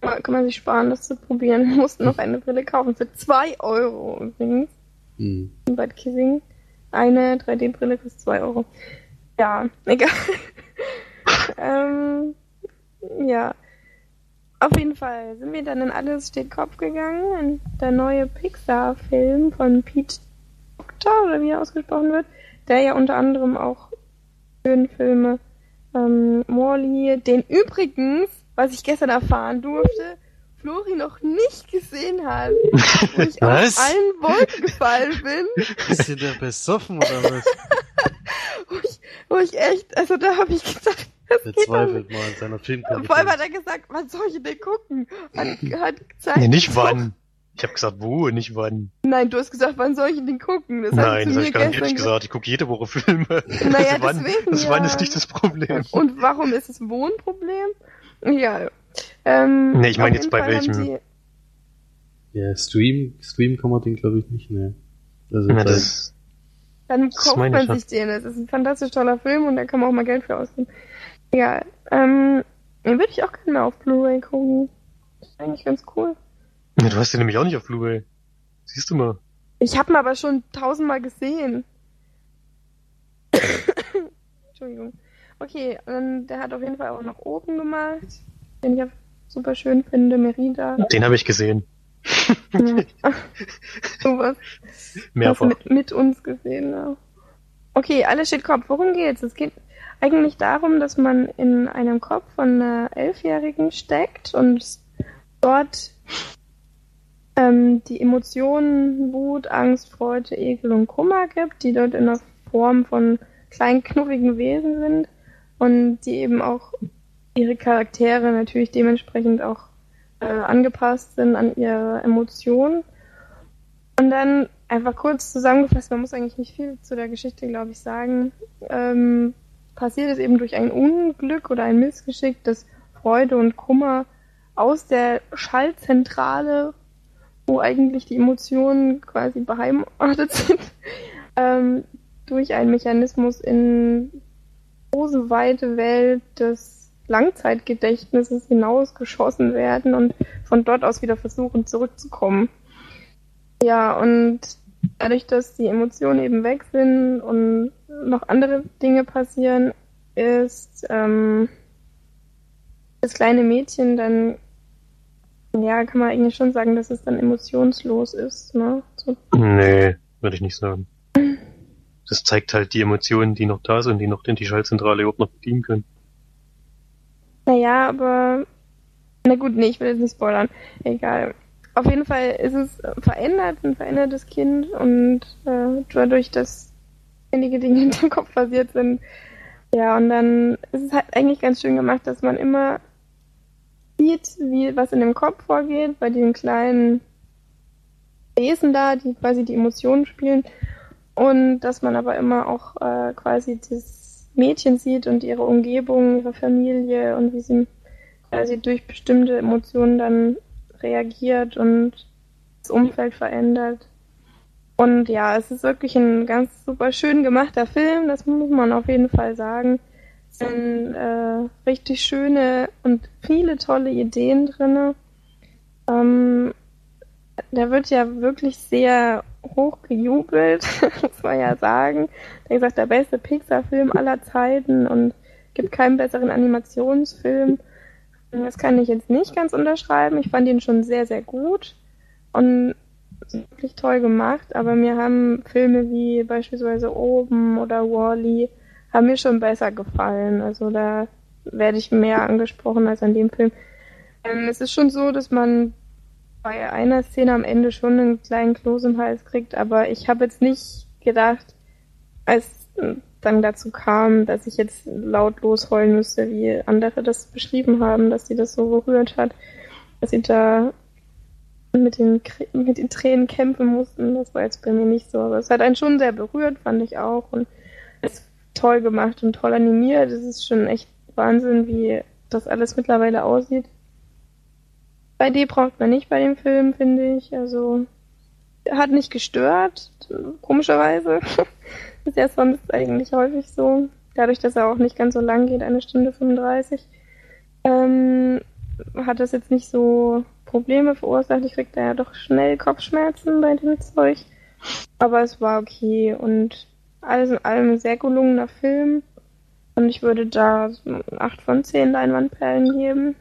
Speaker 2: Kann man sich sparen, das zu probieren. Wir mussten noch eine Brille kaufen für 2 Euro übrigens.
Speaker 3: Hm.
Speaker 2: in Bad Kissing. Eine 3D-Brille kostet 2 Euro. Ja, egal. ähm, ja. Auf jeden Fall sind wir dann in Alles steht Kopf gegangen. In der neue Pixar-Film von Pete Doctor, oder wie er ausgesprochen wird, der ja unter anderem auch schöne Filme ähm, Morley, den übrigens, was ich gestern erfahren durfte, Flori noch nicht gesehen hat. Wo ich
Speaker 4: Was?
Speaker 2: aus allen Wolken gefallen bin.
Speaker 3: Ist hier der besoffen oder was?
Speaker 2: wo ich, wo ich echt, also da habe ich gedacht, das
Speaker 3: Der zweifelt mal an seiner
Speaker 2: Vor
Speaker 3: Filmqualität.
Speaker 2: allem hat er gesagt, wann soll ich denn gucken? Hat, hat gezeigt.
Speaker 4: Nee, nicht wann. Ich habe gesagt, wo, nicht wann.
Speaker 2: Nein, du hast gesagt, wann soll ich denn gucken? Das
Speaker 4: Nein,
Speaker 2: du
Speaker 4: das habe
Speaker 2: mir
Speaker 4: ich garantiert nicht gesagt. Ich gucke jede Woche Filme.
Speaker 2: Naja,
Speaker 4: das wann,
Speaker 2: deswegen,
Speaker 4: das wann
Speaker 2: ja.
Speaker 4: ist nicht das Problem.
Speaker 2: Und warum ist es ein Wohnproblem? Ja. Ähm,
Speaker 4: Nee, ich meine jetzt bei
Speaker 2: Fall
Speaker 4: welchem-
Speaker 2: Die,
Speaker 3: Ja, Stream, Stream kann man den glaube ich nicht, ne. Also
Speaker 4: Na, das,
Speaker 2: dann
Speaker 4: Das
Speaker 2: kauft man sich den. Es ist ein fantastisch toller Film und da kann man auch mal Geld für ausgeben. Egal. Ähm, den würde ich auch gerne mal auf Blu-ray gucken. Das ist eigentlich ganz cool.
Speaker 4: Ja, du hast den nämlich auch nicht auf Blu-ray. Siehst du mal.
Speaker 2: Ich habe ihn aber schon tausendmal gesehen. Entschuldigung. Okay, und der hat auf jeden Fall auch noch oben gemalt, den ich auch super schön finde, Merida.
Speaker 4: Den habe ich gesehen.
Speaker 2: Ja. Sowas.
Speaker 4: Mehrfach.
Speaker 2: Mit, mit uns gesehen, ja. Okay, alles steht Kopf. Worum geht's? Es geht eigentlich darum, dass man in einem Kopf von einer Elfjährigen steckt und dort ähm, die Emotionen Wut, Angst, Freude, Ekel und Kummer gibt, die dort in der Form von kleinen knuffigen Wesen sind und die eben auch ihre Charaktere natürlich dementsprechend auch äh, angepasst sind an ihre Emotionen. Und dann einfach kurz zusammengefasst, man muss eigentlich nicht viel zu der Geschichte, glaube ich, sagen. Ähm, passiert es eben durch ein Unglück oder ein Missgeschick, dass Freude und Kummer aus der Schallzentrale, wo eigentlich die Emotionen quasi beheimatet sind, ähm, durch einen Mechanismus in große, weite Welt des Langzeitgedächtnisses hinausgeschossen werden und von dort aus wieder versuchen zurückzukommen. Ja, und dadurch, dass die Emotionen eben weg sind und noch andere Dinge passieren, ist ähm, das kleine Mädchen dann, ja, kann man eigentlich schon sagen, dass es dann emotionslos ist, ne? So,
Speaker 4: Nee, würde ich nicht sagen. Das zeigt halt die Emotionen, die noch da sind, die noch in die Schaltzentrale überhaupt noch bedienen können.
Speaker 2: naja, aber na gut, nee, ich will jetzt nicht spoilern. Egal. Auf jeden Fall ist es verändert, ein verändertes Kind und äh, dadurch, dass einige Dinge in dem Kopf passiert sind, ja, und dann ist es halt eigentlich ganz schön gemacht, dass man immer sieht, wie was in dem Kopf vorgeht, bei den kleinen Wesen da, die quasi die Emotionen spielen. Und dass man aber immer auch äh, quasi das Mädchen sieht und ihre Umgebung, ihre Familie und wie sie quasi durch bestimmte Emotionen dann reagiert und das Umfeld verändert. Und ja, es ist wirklich ein ganz super schön gemachter Film, das muss man auf jeden Fall sagen. Es sind äh, richtig schöne und viele tolle Ideen drinne. Ähm, der wird ja wirklich sehr hoch gejubelt, muss man ja sagen. Der gesagt, der beste Pixar-Film aller Zeiten und gibt keinen besseren Animationsfilm. Das kann ich jetzt nicht ganz unterschreiben. Ich fand ihn schon sehr, sehr gut und wirklich toll gemacht, aber mir haben Filme wie beispielsweise Oben oder Wally haben mir schon besser gefallen. Also da werde ich mehr angesprochen als an dem Film. Ähm, es ist schon so, dass man bei einer Szene am Ende schon einen kleinen Kloß im Hals kriegt, aber ich habe jetzt nicht gedacht, als dann dazu kam, dass ich jetzt laut losheulen müsste, wie andere das beschrieben haben, dass sie das so berührt hat, dass sie da mit den, mit den Tränen kämpfen mussten. Das war jetzt bei mir nicht so, aber es hat einen schon sehr berührt, fand ich auch. Und toll gemacht und toll animiert. Es ist schon echt Wahnsinn, wie das alles mittlerweile aussieht. 2D braucht man nicht bei dem Film, finde ich. Also hat nicht gestört, komischerweise. ist ja sonst eigentlich häufig so. Dadurch, dass er auch nicht ganz so lang geht, eine Stunde 35, ähm, hat das jetzt nicht so Probleme verursacht. Ich krieg da ja doch schnell Kopfschmerzen bei dem Zeug. Aber es war okay und alles in allem ein sehr gelungener Film. Und ich würde da so 8 von 10 Leinwandperlen geben.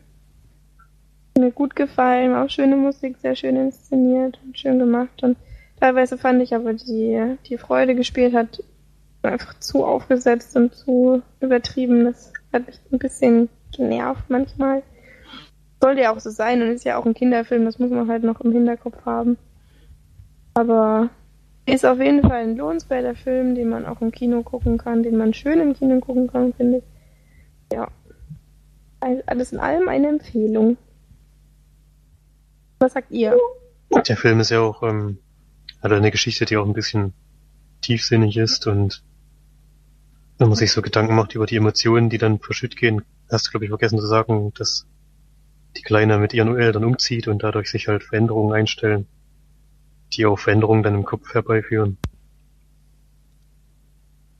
Speaker 2: Mir gut gefallen, auch schöne Musik, sehr schön inszeniert und schön gemacht. Und teilweise fand ich aber die, die Freude gespielt hat, einfach zu aufgesetzt und zu übertrieben. Das hat mich ein bisschen genervt manchmal. Sollte ja auch so sein und ist ja auch ein Kinderfilm, das muss man halt noch im Hinterkopf haben. Aber ist auf jeden Fall ein lohnenswerter Film, den man auch im Kino gucken kann, den man schön im Kino gucken kann, finde ich. Ja. Also Alles in allem eine Empfehlung. Was sagt ihr?
Speaker 4: Der Film ist ja auch, ähm, hat eine Geschichte, die auch ein bisschen tiefsinnig ist und wenn man sich so Gedanken macht über die Emotionen, die dann verschütt gehen, hast du, glaube ich, vergessen zu sagen, dass die Kleine mit ihren Eltern umzieht und dadurch sich halt Veränderungen einstellen, die auch Veränderungen dann im Kopf herbeiführen.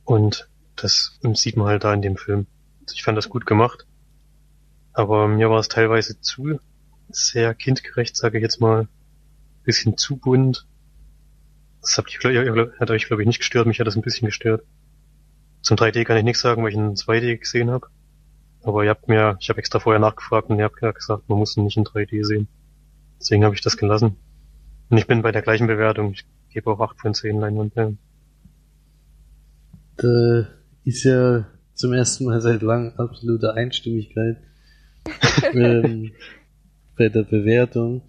Speaker 4: Und das sieht man halt da in dem Film. Ich fand das gut gemacht, aber mir war es teilweise zu sehr kindgerecht, sage ich jetzt mal. Bisschen zu bunt. Das hat, glaub- hat euch, glaube ich, nicht gestört. Mich hat das ein bisschen gestört. Zum 3D kann ich nichts sagen, weil ich in 2D gesehen habe. Aber ihr habt mir, ich habe extra vorher nachgefragt und ihr habt gesagt, man muss ihn nicht in 3D sehen. Deswegen habe ich das gelassen. Und ich bin bei der gleichen Bewertung. Ich gebe auch 8 von 10 Leinwandperlen.
Speaker 3: Da ist ja zum ersten Mal seit langem absolute Einstimmigkeit ähm, bei der Bewertung.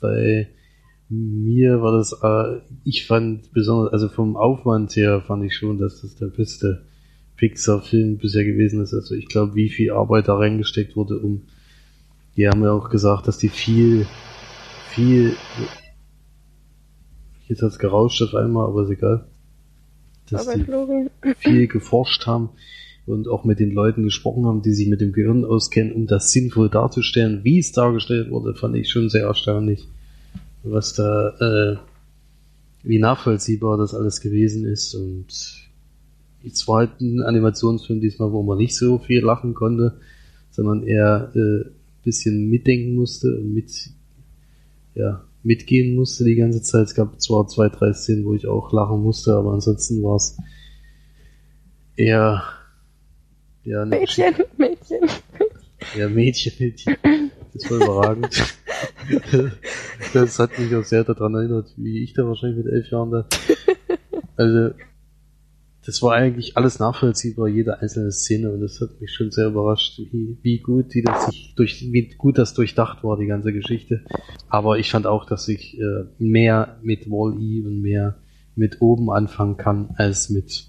Speaker 3: Bei mir war das, äh, ich fand besonders, also vom Aufwand her fand ich schon, dass das der beste Pixar-Film bisher gewesen ist. Also ich glaube, wie viel Arbeit da reingesteckt wurde, um, die haben ja auch gesagt, dass die viel, viel, jetzt hat's gerauscht auf einmal, aber ist egal. Dass
Speaker 2: Aber
Speaker 3: die
Speaker 2: Florian.
Speaker 3: viel geforscht haben und auch mit den Leuten gesprochen haben, die sich mit dem Gehirn auskennen, um das sinnvoll darzustellen. Wie es dargestellt wurde, fand ich schon sehr erstaunlich, was da, äh, wie nachvollziehbar das alles gewesen ist. Und es war halt ein Animationsfilm diesmal, wo man nicht so viel lachen konnte, sondern eher äh, bisschen mitdenken musste und mit, ja, mitgehen musste die ganze Zeit. Es gab zwar zwei, drei Szenen, wo ich auch lachen musste, aber ansonsten war es eher ja, eine
Speaker 2: Mädchen, Mädchen.
Speaker 3: Ja, Mädchen, Mädchen. Das war überragend. Das hat mich auch sehr daran erinnert, wie ich da wahrscheinlich mit elf Jahren da. Also, das war eigentlich alles nachvollziehbar, jede einzelne Szene, und das hat mich schon sehr überrascht, wie, wie gut die das sich durch, wie gut das durchdacht war, die ganze Geschichte. Aber ich fand auch, dass ich äh, mehr mit Wall-E und mehr mit oben anfangen kann, als mit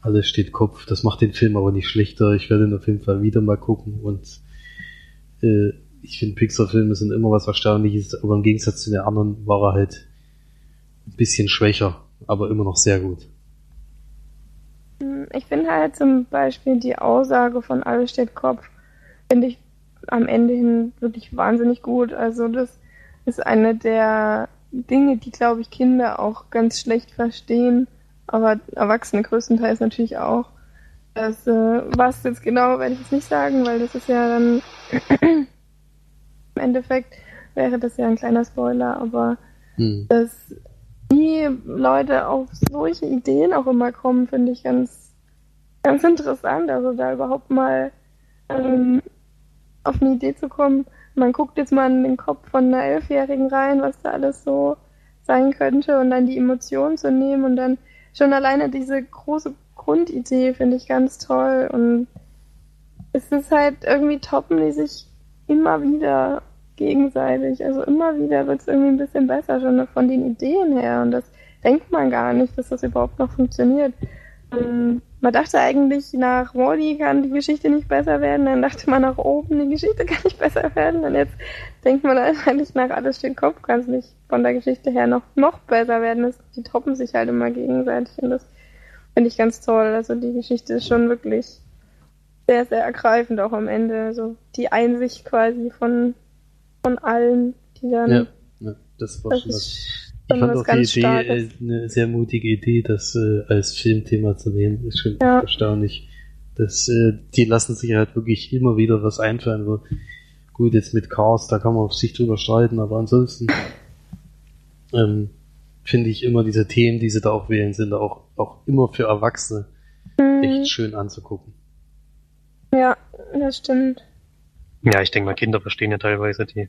Speaker 3: alles steht Kopf. Das macht den Film aber nicht schlechter. Ich werde ihn auf jeden Fall wieder mal gucken und äh, ich finde Pixar-Filme sind immer was Erstaunliches, aber im Gegensatz zu den anderen war er halt ein bisschen schwächer, aber immer noch sehr gut.
Speaker 2: Ich finde halt zum Beispiel die Aussage von Alles steht Kopf, finde ich am Ende hin wirklich wahnsinnig gut. Also das ist eine der Dinge, die, glaube ich, Kinder auch ganz schlecht verstehen, aber Erwachsene größtenteils natürlich auch. Das, äh, was jetzt genau, werde ich jetzt nicht sagen, weil das ist ja dann im Endeffekt wäre das ja ein kleiner Spoiler, aber
Speaker 3: Hm.
Speaker 2: dass die Leute auf solche Ideen auch immer kommen, finde ich ganz, ganz interessant. Also da überhaupt mal ähm, auf eine Idee zu kommen. Man guckt jetzt mal in den Kopf von einer Elfjährigen rein, was da alles so sein könnte und dann die Emotionen zu nehmen und dann schon alleine diese große Grundidee finde ich ganz toll und es ist halt irgendwie toppen die sich immer wieder gegenseitig. Also immer wieder wird es irgendwie ein bisschen besser, schon von den Ideen her. Und das denkt man gar nicht, dass das überhaupt noch funktioniert. Ähm, man dachte eigentlich, nach Wally kann die Geschichte nicht besser werden. Dann dachte man nach oben, die Geschichte kann nicht besser werden. Und jetzt denkt man eigentlich nach alles steht Kopf, kann es nicht von der Geschichte her noch, noch besser werden. Das, die toppen sich halt immer gegenseitig. Und das finde ich ganz toll. Also die Geschichte ist schon wirklich sehr, sehr ergreifend auch am Ende. Also die Einsicht quasi von, von allen, die dann.
Speaker 3: Ja, ja, das war
Speaker 2: das
Speaker 3: schon was. Ich fand auch die Idee, äh, eine sehr mutige Idee, das äh, als Filmthema zu nehmen, ist schon
Speaker 2: Ja.
Speaker 3: erstaunlich. Das, äh, die lassen sich halt wirklich immer wieder was einfallen. Wo, gut, jetzt mit Chaos, da kann man auf sich drüber streiten, aber ansonsten ähm, finde ich immer diese Themen, die sie da auch wählen, sind auch, auch immer für Erwachsene
Speaker 2: Mhm.
Speaker 3: echt schön anzugucken.
Speaker 2: Ja, das stimmt.
Speaker 4: Ja, ich denke mal, Kinder verstehen ja teilweise die,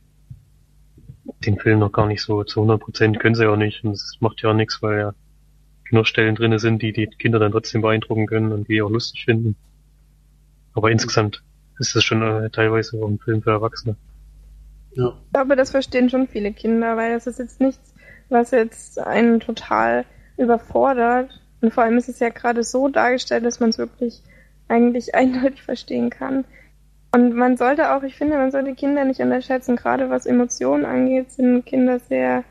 Speaker 4: den Film noch gar nicht so zu 100 Prozent, können sie ja auch nicht. Und das macht ja auch nichts, weil ja genug Stellen drinne sind, die die Kinder dann trotzdem beeindrucken können und die auch lustig finden. Aber insgesamt ist das schon äh, teilweise auch ein Film für Erwachsene.
Speaker 3: Ja.
Speaker 2: Ich glaube, das verstehen schon viele Kinder, weil das ist jetzt nichts, was jetzt einen total überfordert. Und vor allem ist es ja gerade so dargestellt, dass man es wirklich eigentlich eindeutig verstehen kann. Und man sollte auch, ich finde, man sollte Kinder nicht unterschätzen, gerade was Emotionen angeht, sind Kinder sehr,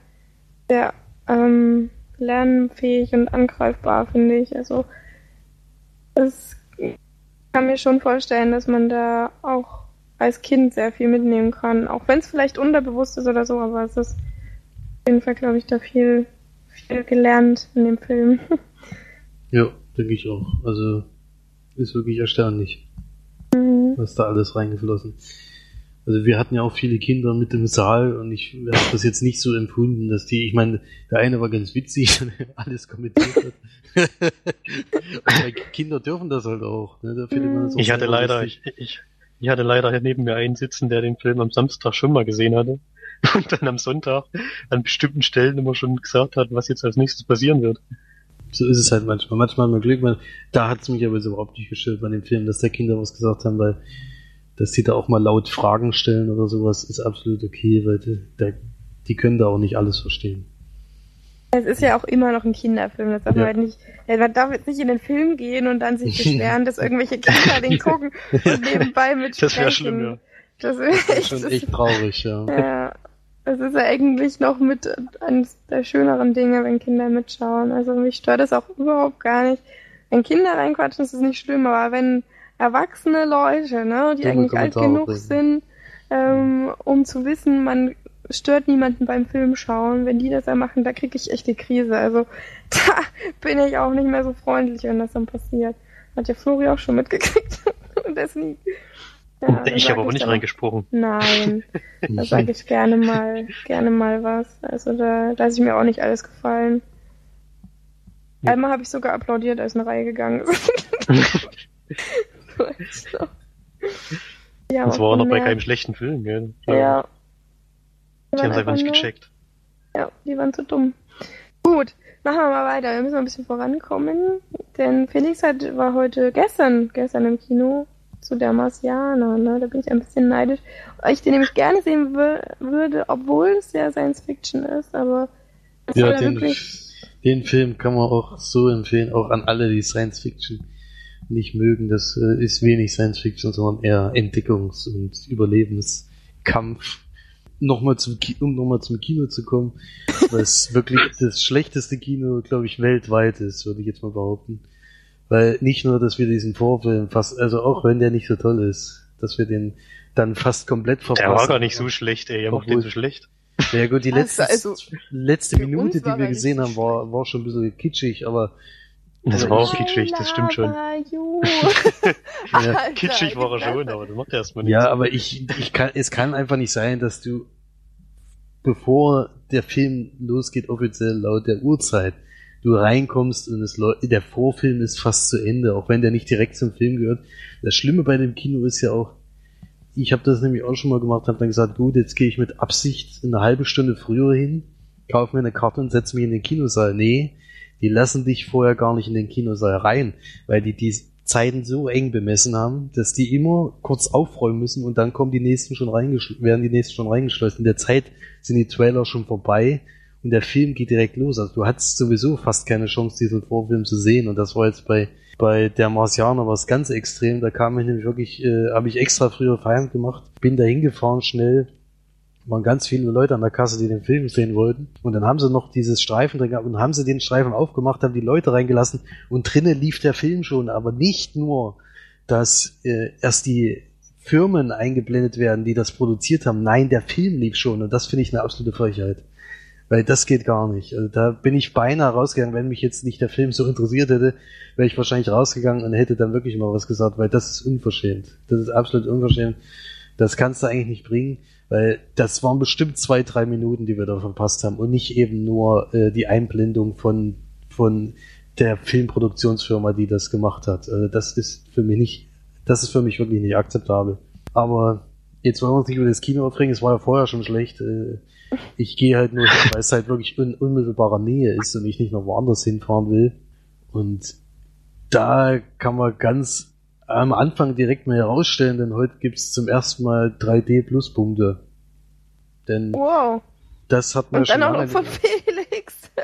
Speaker 2: sehr ähm, lernfähig und angreifbar, finde ich. Also es kann mir schon vorstellen, dass man da auch als Kind sehr viel mitnehmen kann. Auch wenn es vielleicht unterbewusst ist oder so, aber es ist auf jeden Fall, glaube ich, da viel, viel gelernt in dem Film.
Speaker 3: Ja, denke ich auch. Also ist wirklich erstaunlich.
Speaker 2: Mhm.
Speaker 3: was da alles reingeflossen. Also wir hatten ja auch viele Kinder mit im Saal und ich habe das jetzt nicht so empfunden, dass die, ich meine, der eine war ganz witzig, alles kommentiert hat. Kinder dürfen das halt auch. Ne? Da findet
Speaker 4: man das auch ich hatte leider, ich, ich, ich hatte leider neben mir einen sitzen, der den Film am Samstag schon mal gesehen hatte und dann am Sonntag an bestimmten Stellen immer schon gesagt hat, was jetzt als nächstes passieren wird.
Speaker 3: So ist es halt manchmal. Manchmal hat man Glück, man, da hat es mich aber so überhaupt nicht gestört bei dem Film, dass der Kinder was gesagt haben, weil dass die da auch mal laut Fragen stellen oder sowas, ist absolut okay, weil die, die, die können da auch nicht alles verstehen.
Speaker 2: Es ist ja auch immer noch ein Kinderfilm, das darf ja. man halt nicht, man darf jetzt nicht in den Film gehen und dann sich beschweren, dass irgendwelche Kinder den gucken und nebenbei mit
Speaker 4: Das wäre schlimm, ja.
Speaker 3: Das wäre echt, schon echt traurig, ja.
Speaker 2: Ja. Es ist ja eigentlich noch mit eines der schöneren Dinge, wenn Kinder mitschauen. Also mich stört das auch überhaupt gar nicht. Wenn Kinder reinquatschen, ist es nicht schlimm, aber wenn erwachsene Leute, ne, die eigentlich alt genug bringen. sind, ähm, um zu wissen, man stört niemanden beim Filmschauen. Wenn die das dann machen, da kriege ich echt die Krise. Also da bin ich auch nicht mehr so freundlich, wenn das dann passiert. Hat ja Flori auch schon mitgekriegt. Und das nie.
Speaker 4: Ja, ich habe aber nicht reingesprochen.
Speaker 2: Nein, da sage ich gerne mal, gerne mal was. Also da lasse ich mir auch nicht alles gefallen. Ja. Einmal habe ich sogar applaudiert, als eine Reihe gegangen ist.
Speaker 4: ja, das war auch noch bei keinem schlechten Film, gell?
Speaker 2: Ja.
Speaker 4: Die, die haben es einfach nicht gecheckt.
Speaker 2: Ja, die waren zu dumm. Gut, machen wir mal weiter. Wir müssen ein bisschen vorankommen. Denn Felix hat, war heute gestern, gestern im Kino zu der Marsianer, ne? Da bin ich ein bisschen neidisch. Weil ich den nämlich gerne sehen würde, obwohl es ja Science Fiction ist, aber
Speaker 3: ja, den, den Film kann man auch so empfehlen, auch an alle, die Science Fiction nicht mögen. Das äh, ist wenig Science Fiction, sondern eher Entdeckungs- und Überlebenskampf. Nochmal zum, Ki um nochmal zum Kino zu kommen, was wirklich das schlechteste Kino, glaube ich, weltweit ist, würde ich jetzt mal behaupten. Weil nicht nur, dass wir diesen Vorfilm fast, also auch wenn der nicht so toll ist, dass wir den dann fast komplett
Speaker 4: verpassen. Der war gar nicht so schlecht, ey, er macht den so schlecht.
Speaker 3: Ja gut, die letzte, also, letzte Minute, die wir gesehen haben, war, war schon ein bisschen kitschig, aber
Speaker 4: das war auch kitschig, das stimmt schon. ja, kitschig war er schon, aber das macht er erstmal nicht.
Speaker 3: Ja, aber ich, ich kann, es kann einfach nicht sein, dass du, bevor der Film losgeht, offiziell laut der Uhrzeit, du reinkommst und es, der Vorfilm ist fast zu Ende, auch wenn der nicht direkt zum Film gehört. Das Schlimme bei dem Kino ist ja auch, ich habe das nämlich auch schon mal gemacht, habe dann gesagt, gut, jetzt gehe ich mit Absicht eine halbe Stunde früher hin, kaufe mir eine Karte und setze mich in den Kinosaal. Nee, die lassen dich vorher gar nicht in den Kinosaal rein, weil die die Zeiten so eng bemessen haben, dass die immer kurz aufräumen müssen und dann kommen die nächsten schon werden die nächsten schon reingeschleust. In der Zeit sind die Trailer schon vorbei und der Film geht direkt los. Also du hattest sowieso fast keine Chance, diesen Vorfilm zu sehen und das war jetzt bei bei der Marsianer was ganz extrem. Da kam ich nämlich wirklich, äh, habe ich extra früher Feierabend gemacht, bin da hingefahren schnell, waren ganz viele Leute an der Kasse, die den Film sehen wollten. Und dann haben sie noch dieses Streifen drin gehabt und haben sie den Streifen aufgemacht, haben die Leute reingelassen und drinnen lief der Film schon. Aber nicht nur, dass äh, erst die Firmen eingeblendet werden, die das produziert haben. Nein, der Film lief schon und das finde ich eine absolute Frechheit. Weil das geht gar nicht. Also da bin ich beinahe rausgegangen, wenn mich jetzt nicht der Film so interessiert hätte, wäre ich wahrscheinlich rausgegangen und hätte dann wirklich mal was gesagt, weil das ist unverschämt. Das ist absolut unverschämt. Das kannst du eigentlich nicht bringen. Weil das waren bestimmt zwei, drei Minuten, die wir da verpasst haben und nicht eben nur äh, die Einblendung von, von der Filmproduktionsfirma, die das gemacht hat. Also das ist für mich nicht, das ist für mich wirklich nicht akzeptabel. Aber jetzt wollen wir uns nicht über das Kino aufregen, es war ja vorher schon schlecht. Äh, ich gehe halt nur, weil es halt wirklich in unmittelbarer Nähe ist und ich nicht noch woanders hinfahren will. Und da kann man ganz am Anfang direkt mal herausstellen, denn heute gibt's zum ersten Mal 3D Pluspunkte. Denn
Speaker 2: wow.
Speaker 3: das hat man
Speaker 2: Und
Speaker 3: ja
Speaker 2: dann auch noch von Felix.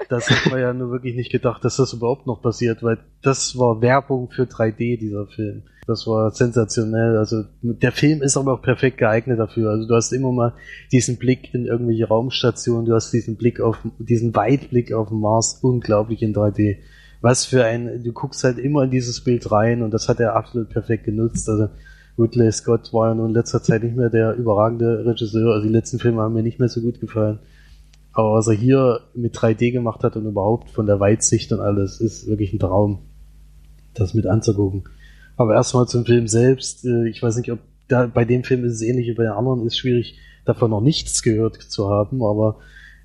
Speaker 3: Das hat man ja nur wirklich nicht gedacht, dass das überhaupt noch passiert, weil das war Werbung für 3D, dieser Film. Das war sensationell. Also der Film ist aber auch perfekt geeignet dafür. Also du hast immer mal diesen Blick in irgendwelche Raumstationen, du hast diesen Blick auf diesen Weitblick auf den Mars, unglaublich in 3D was für ein, du guckst halt immer in dieses Bild rein und das hat er absolut perfekt genutzt. Also Ridley Scott war ja nun in letzter Zeit nicht mehr der überragende Regisseur, also die letzten Filme haben mir nicht mehr so gut gefallen. Aber was er hier mit 3D gemacht hat und überhaupt von der Weitsicht und alles, ist wirklich ein Traum, das mit anzugucken. Aber erstmal zum Film selbst. Äh, ich weiß nicht, ob da, bei dem Film ist es ähnlich wie bei den anderen, ist schwierig, davon noch nichts gehört zu haben, aber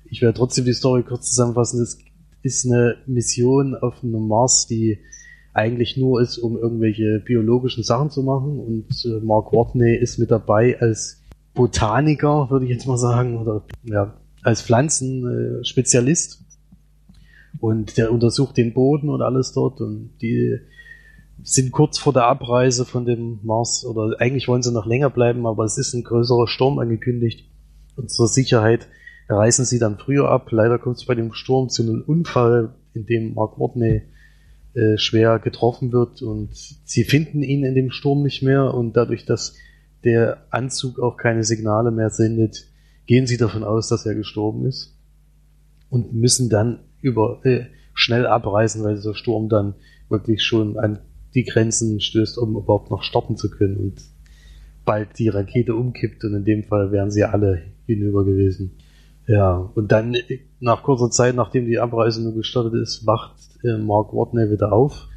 Speaker 3: ich werde trotzdem die Story kurz zusammenfassen. Es ist eine Mission auf einem Mars, die eigentlich nur ist, um irgendwelche biologischen Sachen zu machen und äh, Mark Watney ist mit dabei als Botaniker, würde ich jetzt mal sagen, oder ja, als Pflanzenspezialist. Und der untersucht den Boden und alles dort und die sind kurz vor der Abreise von dem Mars oder eigentlich wollen sie noch länger bleiben, aber es ist ein größerer Sturm angekündigt. Und zur Sicherheit reisen sie dann früher ab. Leider kommt es bei dem Sturm zu einem Unfall, in dem Mark Watney äh, schwer getroffen wird und sie finden ihn in dem Sturm nicht mehr und dadurch, dass der Anzug auch keine Signale mehr sendet, gehen sie davon aus, dass er gestorben ist und müssen dann über äh, schnell abreisen, weil dieser Sturm dann wirklich schon an die Grenzen stößt, um überhaupt noch starten zu können und bald die Rakete umkippt und in dem Fall wären sie alle hinüber gewesen. Ja, und dann nach kurzer Zeit, nachdem die Abreise nur gestartet ist, wacht äh, Mark Watney wieder auf.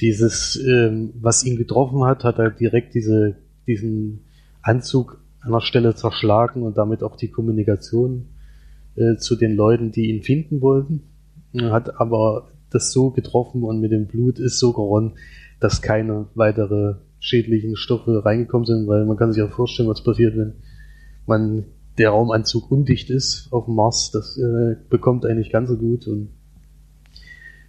Speaker 3: Dieses, ähm, was ihn getroffen hat, hat er direkt diese, diesen Anzug der Stelle zerschlagen und damit auch die Kommunikation äh, zu den Leuten, die ihn finden wollten. Hat aber das so getroffen und mit dem Blut ist so geronnen, dass keine weitere schädlichen Stoffe reingekommen sind, weil man kann sich ja vorstellen, was passiert, wenn man der Raumanzug undicht ist auf dem Mars. Das äh, bekommt eigentlich ganz so gut und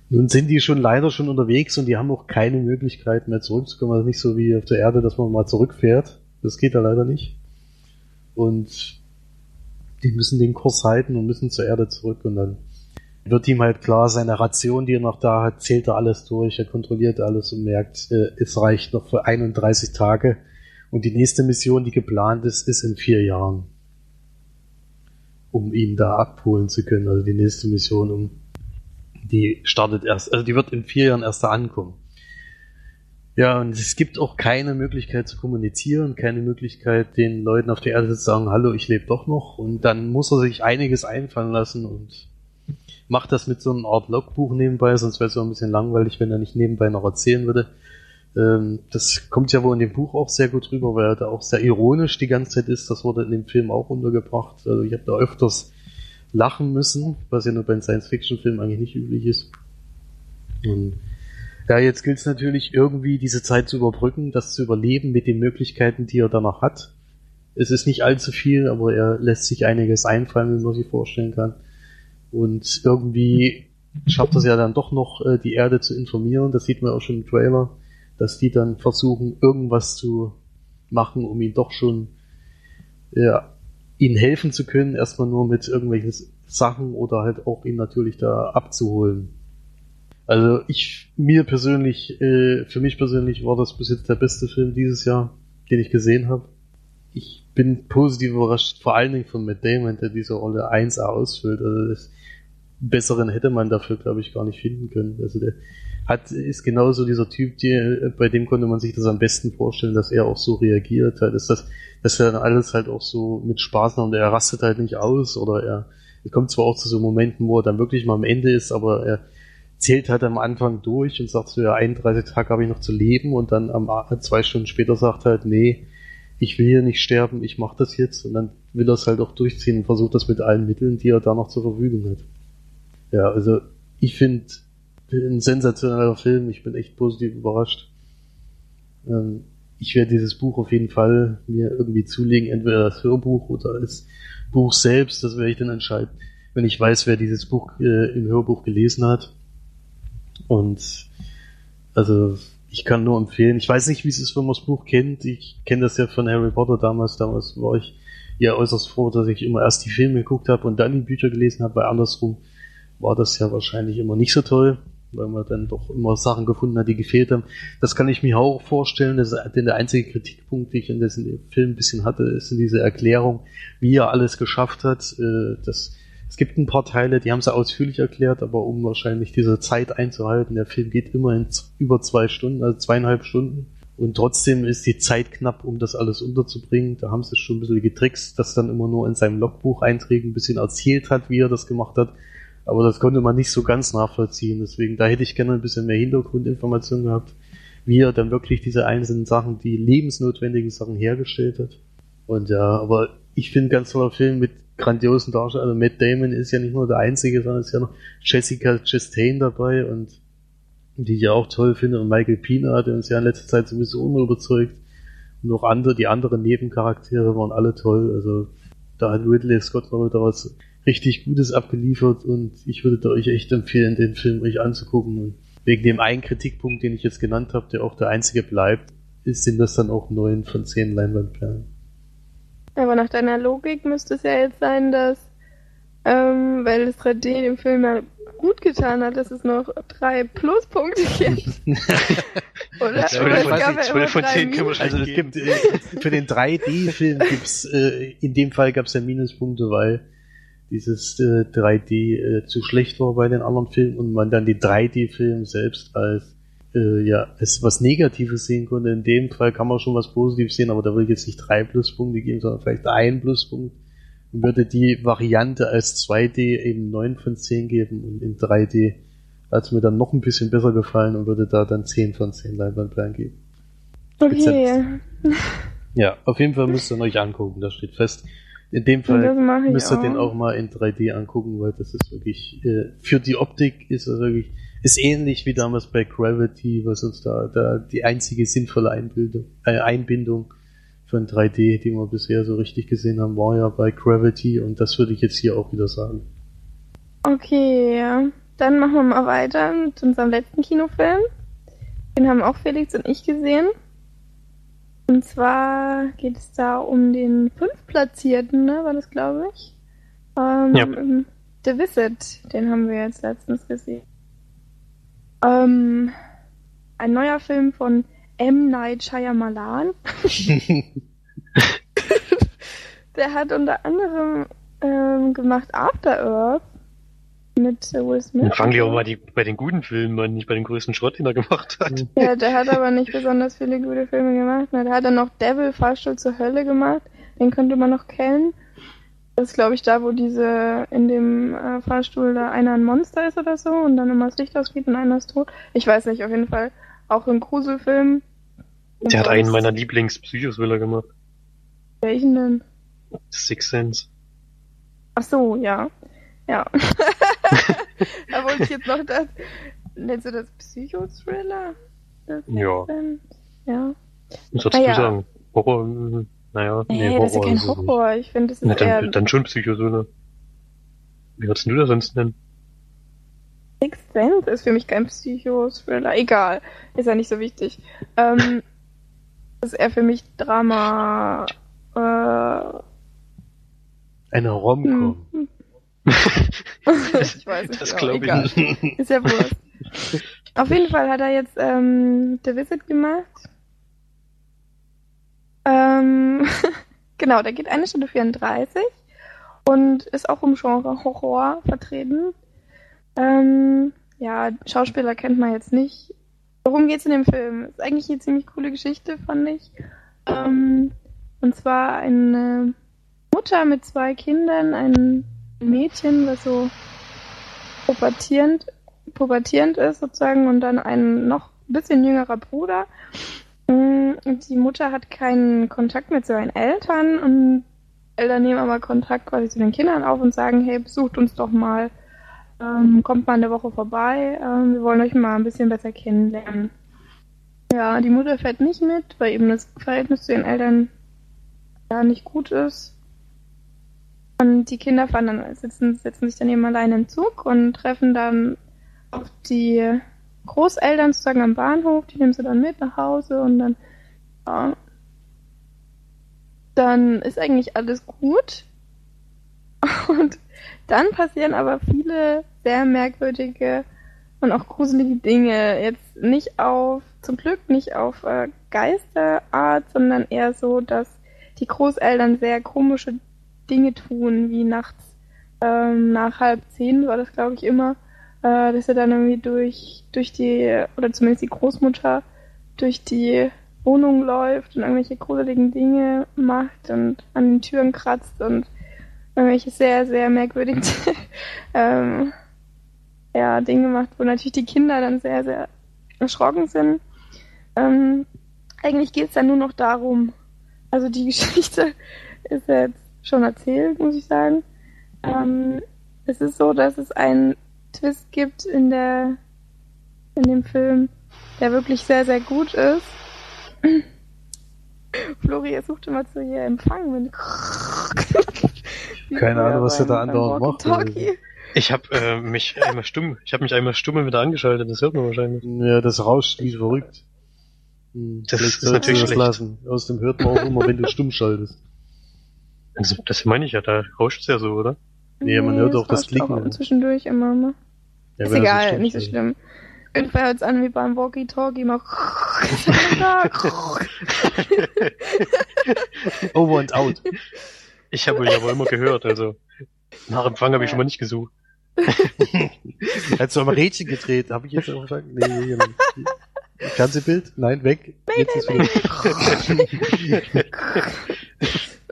Speaker 3: nun sind die schon leider schon unterwegs und die haben auch keine Möglichkeit mehr zurückzukommen. Also nicht so wie auf der Erde, dass man mal zurückfährt. Das geht da leider nicht. Und die müssen den Kurs halten und müssen zur Erde zurück und dann wird ihm halt klar, seine Ration, die er noch da hat, zählt er alles durch, er kontrolliert alles und merkt, äh, es reicht noch für 31 Tage. Und die nächste Mission, die geplant ist, ist in vier Jahren. Um ihn da abholen zu können. Also die nächste Mission, um die startet erst, also die wird in vier Jahren erst da ankommen. Ja, und es gibt auch keine Möglichkeit zu kommunizieren, keine Möglichkeit, den Leuten auf der Erde zu sagen, hallo, ich lebe doch noch. Und dann muss er sich einiges einfallen lassen und macht das mit so einer Art Logbuch nebenbei, sonst wäre es so ein bisschen langweilig, wenn er nicht nebenbei noch erzählen würde. Ähm, das kommt ja wohl in dem Buch auch sehr gut rüber, weil er da auch sehr ironisch die ganze Zeit ist. Das wurde in dem Film auch untergebracht. Also ich habe da öfters lachen müssen, was ja nur bei Science-Fiction-Filmen eigentlich nicht üblich ist. Und ja, jetzt gilt es natürlich irgendwie diese Zeit zu überbrücken, das zu überleben mit den Möglichkeiten, die er danach hat. Es ist nicht allzu viel, aber er lässt sich einiges einfallen, wie man sich vorstellen kann. Und irgendwie schafft es ja dann doch noch, äh, die Erde zu informieren. Das sieht man auch schon im Trailer, dass die dann versuchen, irgendwas zu machen, um ihn doch schon ja, ihnen helfen zu können, erstmal nur mit irgendwelchen Sachen oder halt auch ihn natürlich da abzuholen. Also ich, mir persönlich, äh, für mich persönlich war das bis jetzt der beste Film dieses Jahr, den ich gesehen habe. Ich bin positiv überrascht, vor allen Dingen von Matt Damon, der diese Rolle 1A ausfüllt. Also das, besseren hätte man dafür, glaube ich, gar nicht finden können. Also der hat, ist genauso dieser Typ, die, bei dem konnte man sich das am besten vorstellen, dass er auch so reagiert hat. Ist das, dass er dann alles halt auch so mit Spaß macht und er rastet halt nicht aus oder er, er kommt zwar auch zu so Momenten, wo er dann wirklich mal am Ende ist, aber er zählt halt am Anfang durch und sagt so, ja, 31 Tage habe ich noch zu leben und dann am zwei Stunden später sagt halt, nee, ich will hier nicht sterben, ich mache das jetzt und dann will er es halt auch durchziehen und versucht das mit allen Mitteln, die er da noch zur Verfügung hat. Ja, also ich finde ein sensationeller Film. Ich bin echt positiv überrascht. Ähm, ich werde dieses Buch auf jeden Fall mir irgendwie zulegen, entweder das Hörbuch oder das Buch selbst. Das werde ich dann entscheiden, wenn ich weiß, wer dieses Buch äh, im Hörbuch gelesen hat. Und also ich kann nur empfehlen. Ich weiß nicht, wie es ist, wenn man das Buch kennt. Ich kenne das ja von Harry Potter damals. Damals war ich ja äußerst froh, dass ich immer erst die Filme geguckt habe und dann die Bücher gelesen habe, weil andersrum war das ja wahrscheinlich immer nicht so toll, weil man dann doch immer Sachen gefunden hat, die gefehlt haben. Das kann ich mir auch vorstellen. Das, denn der einzige Kritikpunkt, den ich in diesem Film ein bisschen hatte, ist in dieser Erklärung, wie er alles geschafft hat. Äh, das, es gibt ein paar Teile, die haben sie ausführlich erklärt, aber um wahrscheinlich diese Zeit einzuhalten, der Film geht immerhin über zwei Stunden, also zweieinhalb Stunden. Und trotzdem ist die Zeit knapp, um das alles unterzubringen. Da haben sie schon ein bisschen getrickst, dass dann immer nur in seinem Logbuch-Einträgen ein bisschen erzählt hat, wie er das gemacht hat. Aber das konnte man nicht so ganz nachvollziehen. Deswegen, da hätte ich gerne ein bisschen mehr Hintergrundinformationen gehabt. wie er dann wirklich diese einzelnen Sachen, die lebensnotwendigen Sachen hergestellt hat. Und ja, aber ich finde ganz toller Film mit grandiosen Darstellern. Also Matt Damon ist ja nicht nur der Einzige, sondern ist ja noch Jessica Chastain dabei und die ich ja auch toll finde und Michael Pina, der uns ja in letzter Zeit sowieso immer überzeugt. Und auch andere, die anderen Nebencharaktere waren alle toll. Also da hat Ridley Scott mal wieder was richtig Gutes abgeliefert und ich würde euch echt empfehlen, den Film euch anzugucken. Und wegen dem einen Kritikpunkt, den ich jetzt genannt habe, der auch der einzige bleibt, ist, sind das dann auch neun von zehn Leinwandperlen.
Speaker 2: Aber nach deiner Logik müsste es ja jetzt sein, dass, ähm, weil das 3D dem Film ja gut getan hat, dass es noch drei Pluspunkte gibt.
Speaker 4: Oder? Es gab ja 12 von 10
Speaker 3: kann man Also es gibt, äh, für den 3D-Film gibt's, äh, in dem Fall gab es ja Minuspunkte, weil dieses äh, 3D äh, zu schlecht war bei den anderen Filmen und man dann die 3D-Film selbst als äh, ja, es was Negatives sehen konnte. In dem Fall kann man schon was Positives sehen, aber da will ich jetzt nicht drei Pluspunkte geben, sondern vielleicht einen Pluspunkt und würde die Variante als 2D eben 9 von 10 geben und in 3D hat es mir dann noch ein bisschen besser gefallen und würde da dann 10 von 10 Leinwandperlen geben.
Speaker 2: Okay.
Speaker 3: Ja, auf jeden Fall müsst ihr euch angucken, das steht fest. In dem Fall müsst ihr auch. den auch mal in 3D angucken, weil das ist wirklich, äh, für die Optik ist das wirklich ist ähnlich wie damals bei Gravity, was uns da, da die einzige sinnvolle Einbildung, äh, Einbindung von 3D, die wir bisher so richtig gesehen haben, war ja bei Gravity und das würde ich jetzt hier auch wieder sagen.
Speaker 2: Okay, ja. Dann machen wir mal weiter mit unserem letzten Kinofilm. Den haben auch Felix und ich gesehen. Und zwar geht es da um den fünftplatzierten, ne, war das glaube ich? Ähm, ja. The Visit, den haben wir jetzt letztens gesehen. Ähm, ein neuer Film von M. Night Shyamalan. Der hat unter anderem ähm, gemacht After Earth mit Will Smith.
Speaker 4: Dann fangen die auch mal die, bei den guten Filmen an, nicht bei den größten Schrott, den er gemacht hat.
Speaker 2: Ja, der hat aber nicht besonders viele gute Filme gemacht. Na, der hat dann noch Devil, Fahrstuhl zur Hölle gemacht. Den könnte man noch kennen. Das ist, glaube ich, da, wo diese in dem äh, Fahrstuhl da einer ein Monster ist oder so und dann immer das Licht ausgeht und einer ist tot. Ich weiß nicht, auf jeden Fall auch ein Gruselfilm.
Speaker 4: Der hat einen meiner Lieblings-Psychos-Thriller gemacht.
Speaker 2: Welchen denn?
Speaker 4: Six Sense.
Speaker 2: Ach so, ja. Ja. da wollte ich jetzt noch das. Nennst du das Psychothriller?
Speaker 4: Ja.
Speaker 2: Ja.
Speaker 4: Was sollst ah, du ja. sagen? Horror? Naja,
Speaker 2: nee, nee das ist ja kein Horror. Ich finde, das ist
Speaker 4: Na, dann, eher... dann schon Psychosöhne. Wie würdest du das sonst nennen?
Speaker 2: Sixth Sense ist für mich kein Psycho-Thriller. Egal. Ist ja nicht so wichtig. Ähm, das ist eher für mich Drama. Äh,
Speaker 3: Eine Rom-Com. Hm.
Speaker 2: ich weiß nicht. Das glaube ich nicht. Ist ja wurscht. Auf jeden Fall hat er jetzt ähm, The Visit gemacht. Ähm, genau, der geht eine Stunde 34 und ist auch im Genre Horror vertreten. Ähm, ja, Schauspieler kennt man jetzt nicht. Worum geht's in dem Film? Ist eigentlich eine ziemlich coole Geschichte, fand ich. Ähm, und zwar eine Mutter mit zwei Kindern, ein Mädchen, was so pubertierend, pubertierend ist sozusagen, und dann ein noch bisschen jüngerer Bruder. Mm, die Mutter hat keinen Kontakt mit seinen Eltern und Eltern nehmen aber Kontakt quasi zu den Kindern auf und sagen, hey, besucht uns doch mal, ähm, kommt mal eine Woche vorbei, ähm, wir wollen euch mal ein bisschen besser kennenlernen. Ja, die Mutter fährt nicht mit, weil eben das Verhältnis zu ihren Eltern ja nicht gut ist. Und die Kinder fahren dann, sitzen, setzen sich dann eben alleine im Zug und treffen dann auf die Großeltern sozusagen am Bahnhof, die nehmen sie dann mit nach Hause und dann, ja, dann ist eigentlich alles gut. Und dann passieren aber viele sehr merkwürdige und auch gruselige Dinge. Jetzt nicht auf, zum Glück nicht auf äh, Geisterart, sondern eher so, dass die Großeltern sehr komische Dinge tun, wie nachts ähm, nach halb zehn war das, glaube ich, immer, äh, dass er dann irgendwie durch, durch die, oder zumindest die Großmutter, durch die Wohnung läuft und irgendwelche gruseligen Dinge macht und an den Türen kratzt und irgendwelche sehr, sehr merkwürdigen ähm, ja, Dinge macht, wo natürlich die Kinder dann sehr, sehr erschrocken sind. Ähm, eigentlich geht's dann nur noch darum, also die Geschichte ist jetzt schon erzählt, muss ich sagen. Ähm, es ist so, dass es einen Twist gibt in der in dem Film, der wirklich sehr, sehr gut ist. Flori, er sucht immer zu ihr Empfang. Wenn
Speaker 3: Keine Ahnung, was er da andauernd macht.
Speaker 4: Ich habe äh, mich einmal stumm, ich habe mich einmal stumm wieder angeschaltet, das hört man wahrscheinlich.
Speaker 3: Ja, das rauscht wie verrückt.
Speaker 4: Hm, das ist natürlich
Speaker 3: schlecht. Lassen. Aus dem hört man auch immer, wenn du stumm schaltest.
Speaker 4: Also, das meine ich ja, da rauscht's ja so, oder?
Speaker 3: Nee, man hört auch das Klicken. Auch
Speaker 2: zwischendurch immer, ne? Ja, ist egal, nicht so schlimm. Irgendwann hört es an wie beim Walkie-Talkie mal.
Speaker 3: Over and out.
Speaker 4: Ich habe ihn aber immer gehört, also nach Empfang habe ich schon mal nicht gesucht.
Speaker 3: Hättest du aber Rädchen gedreht, habe ich jetzt auch gesagt? Nee, nee, nee. Fernsehbild? Nein, weg. Jetzt ist
Speaker 2: wieder.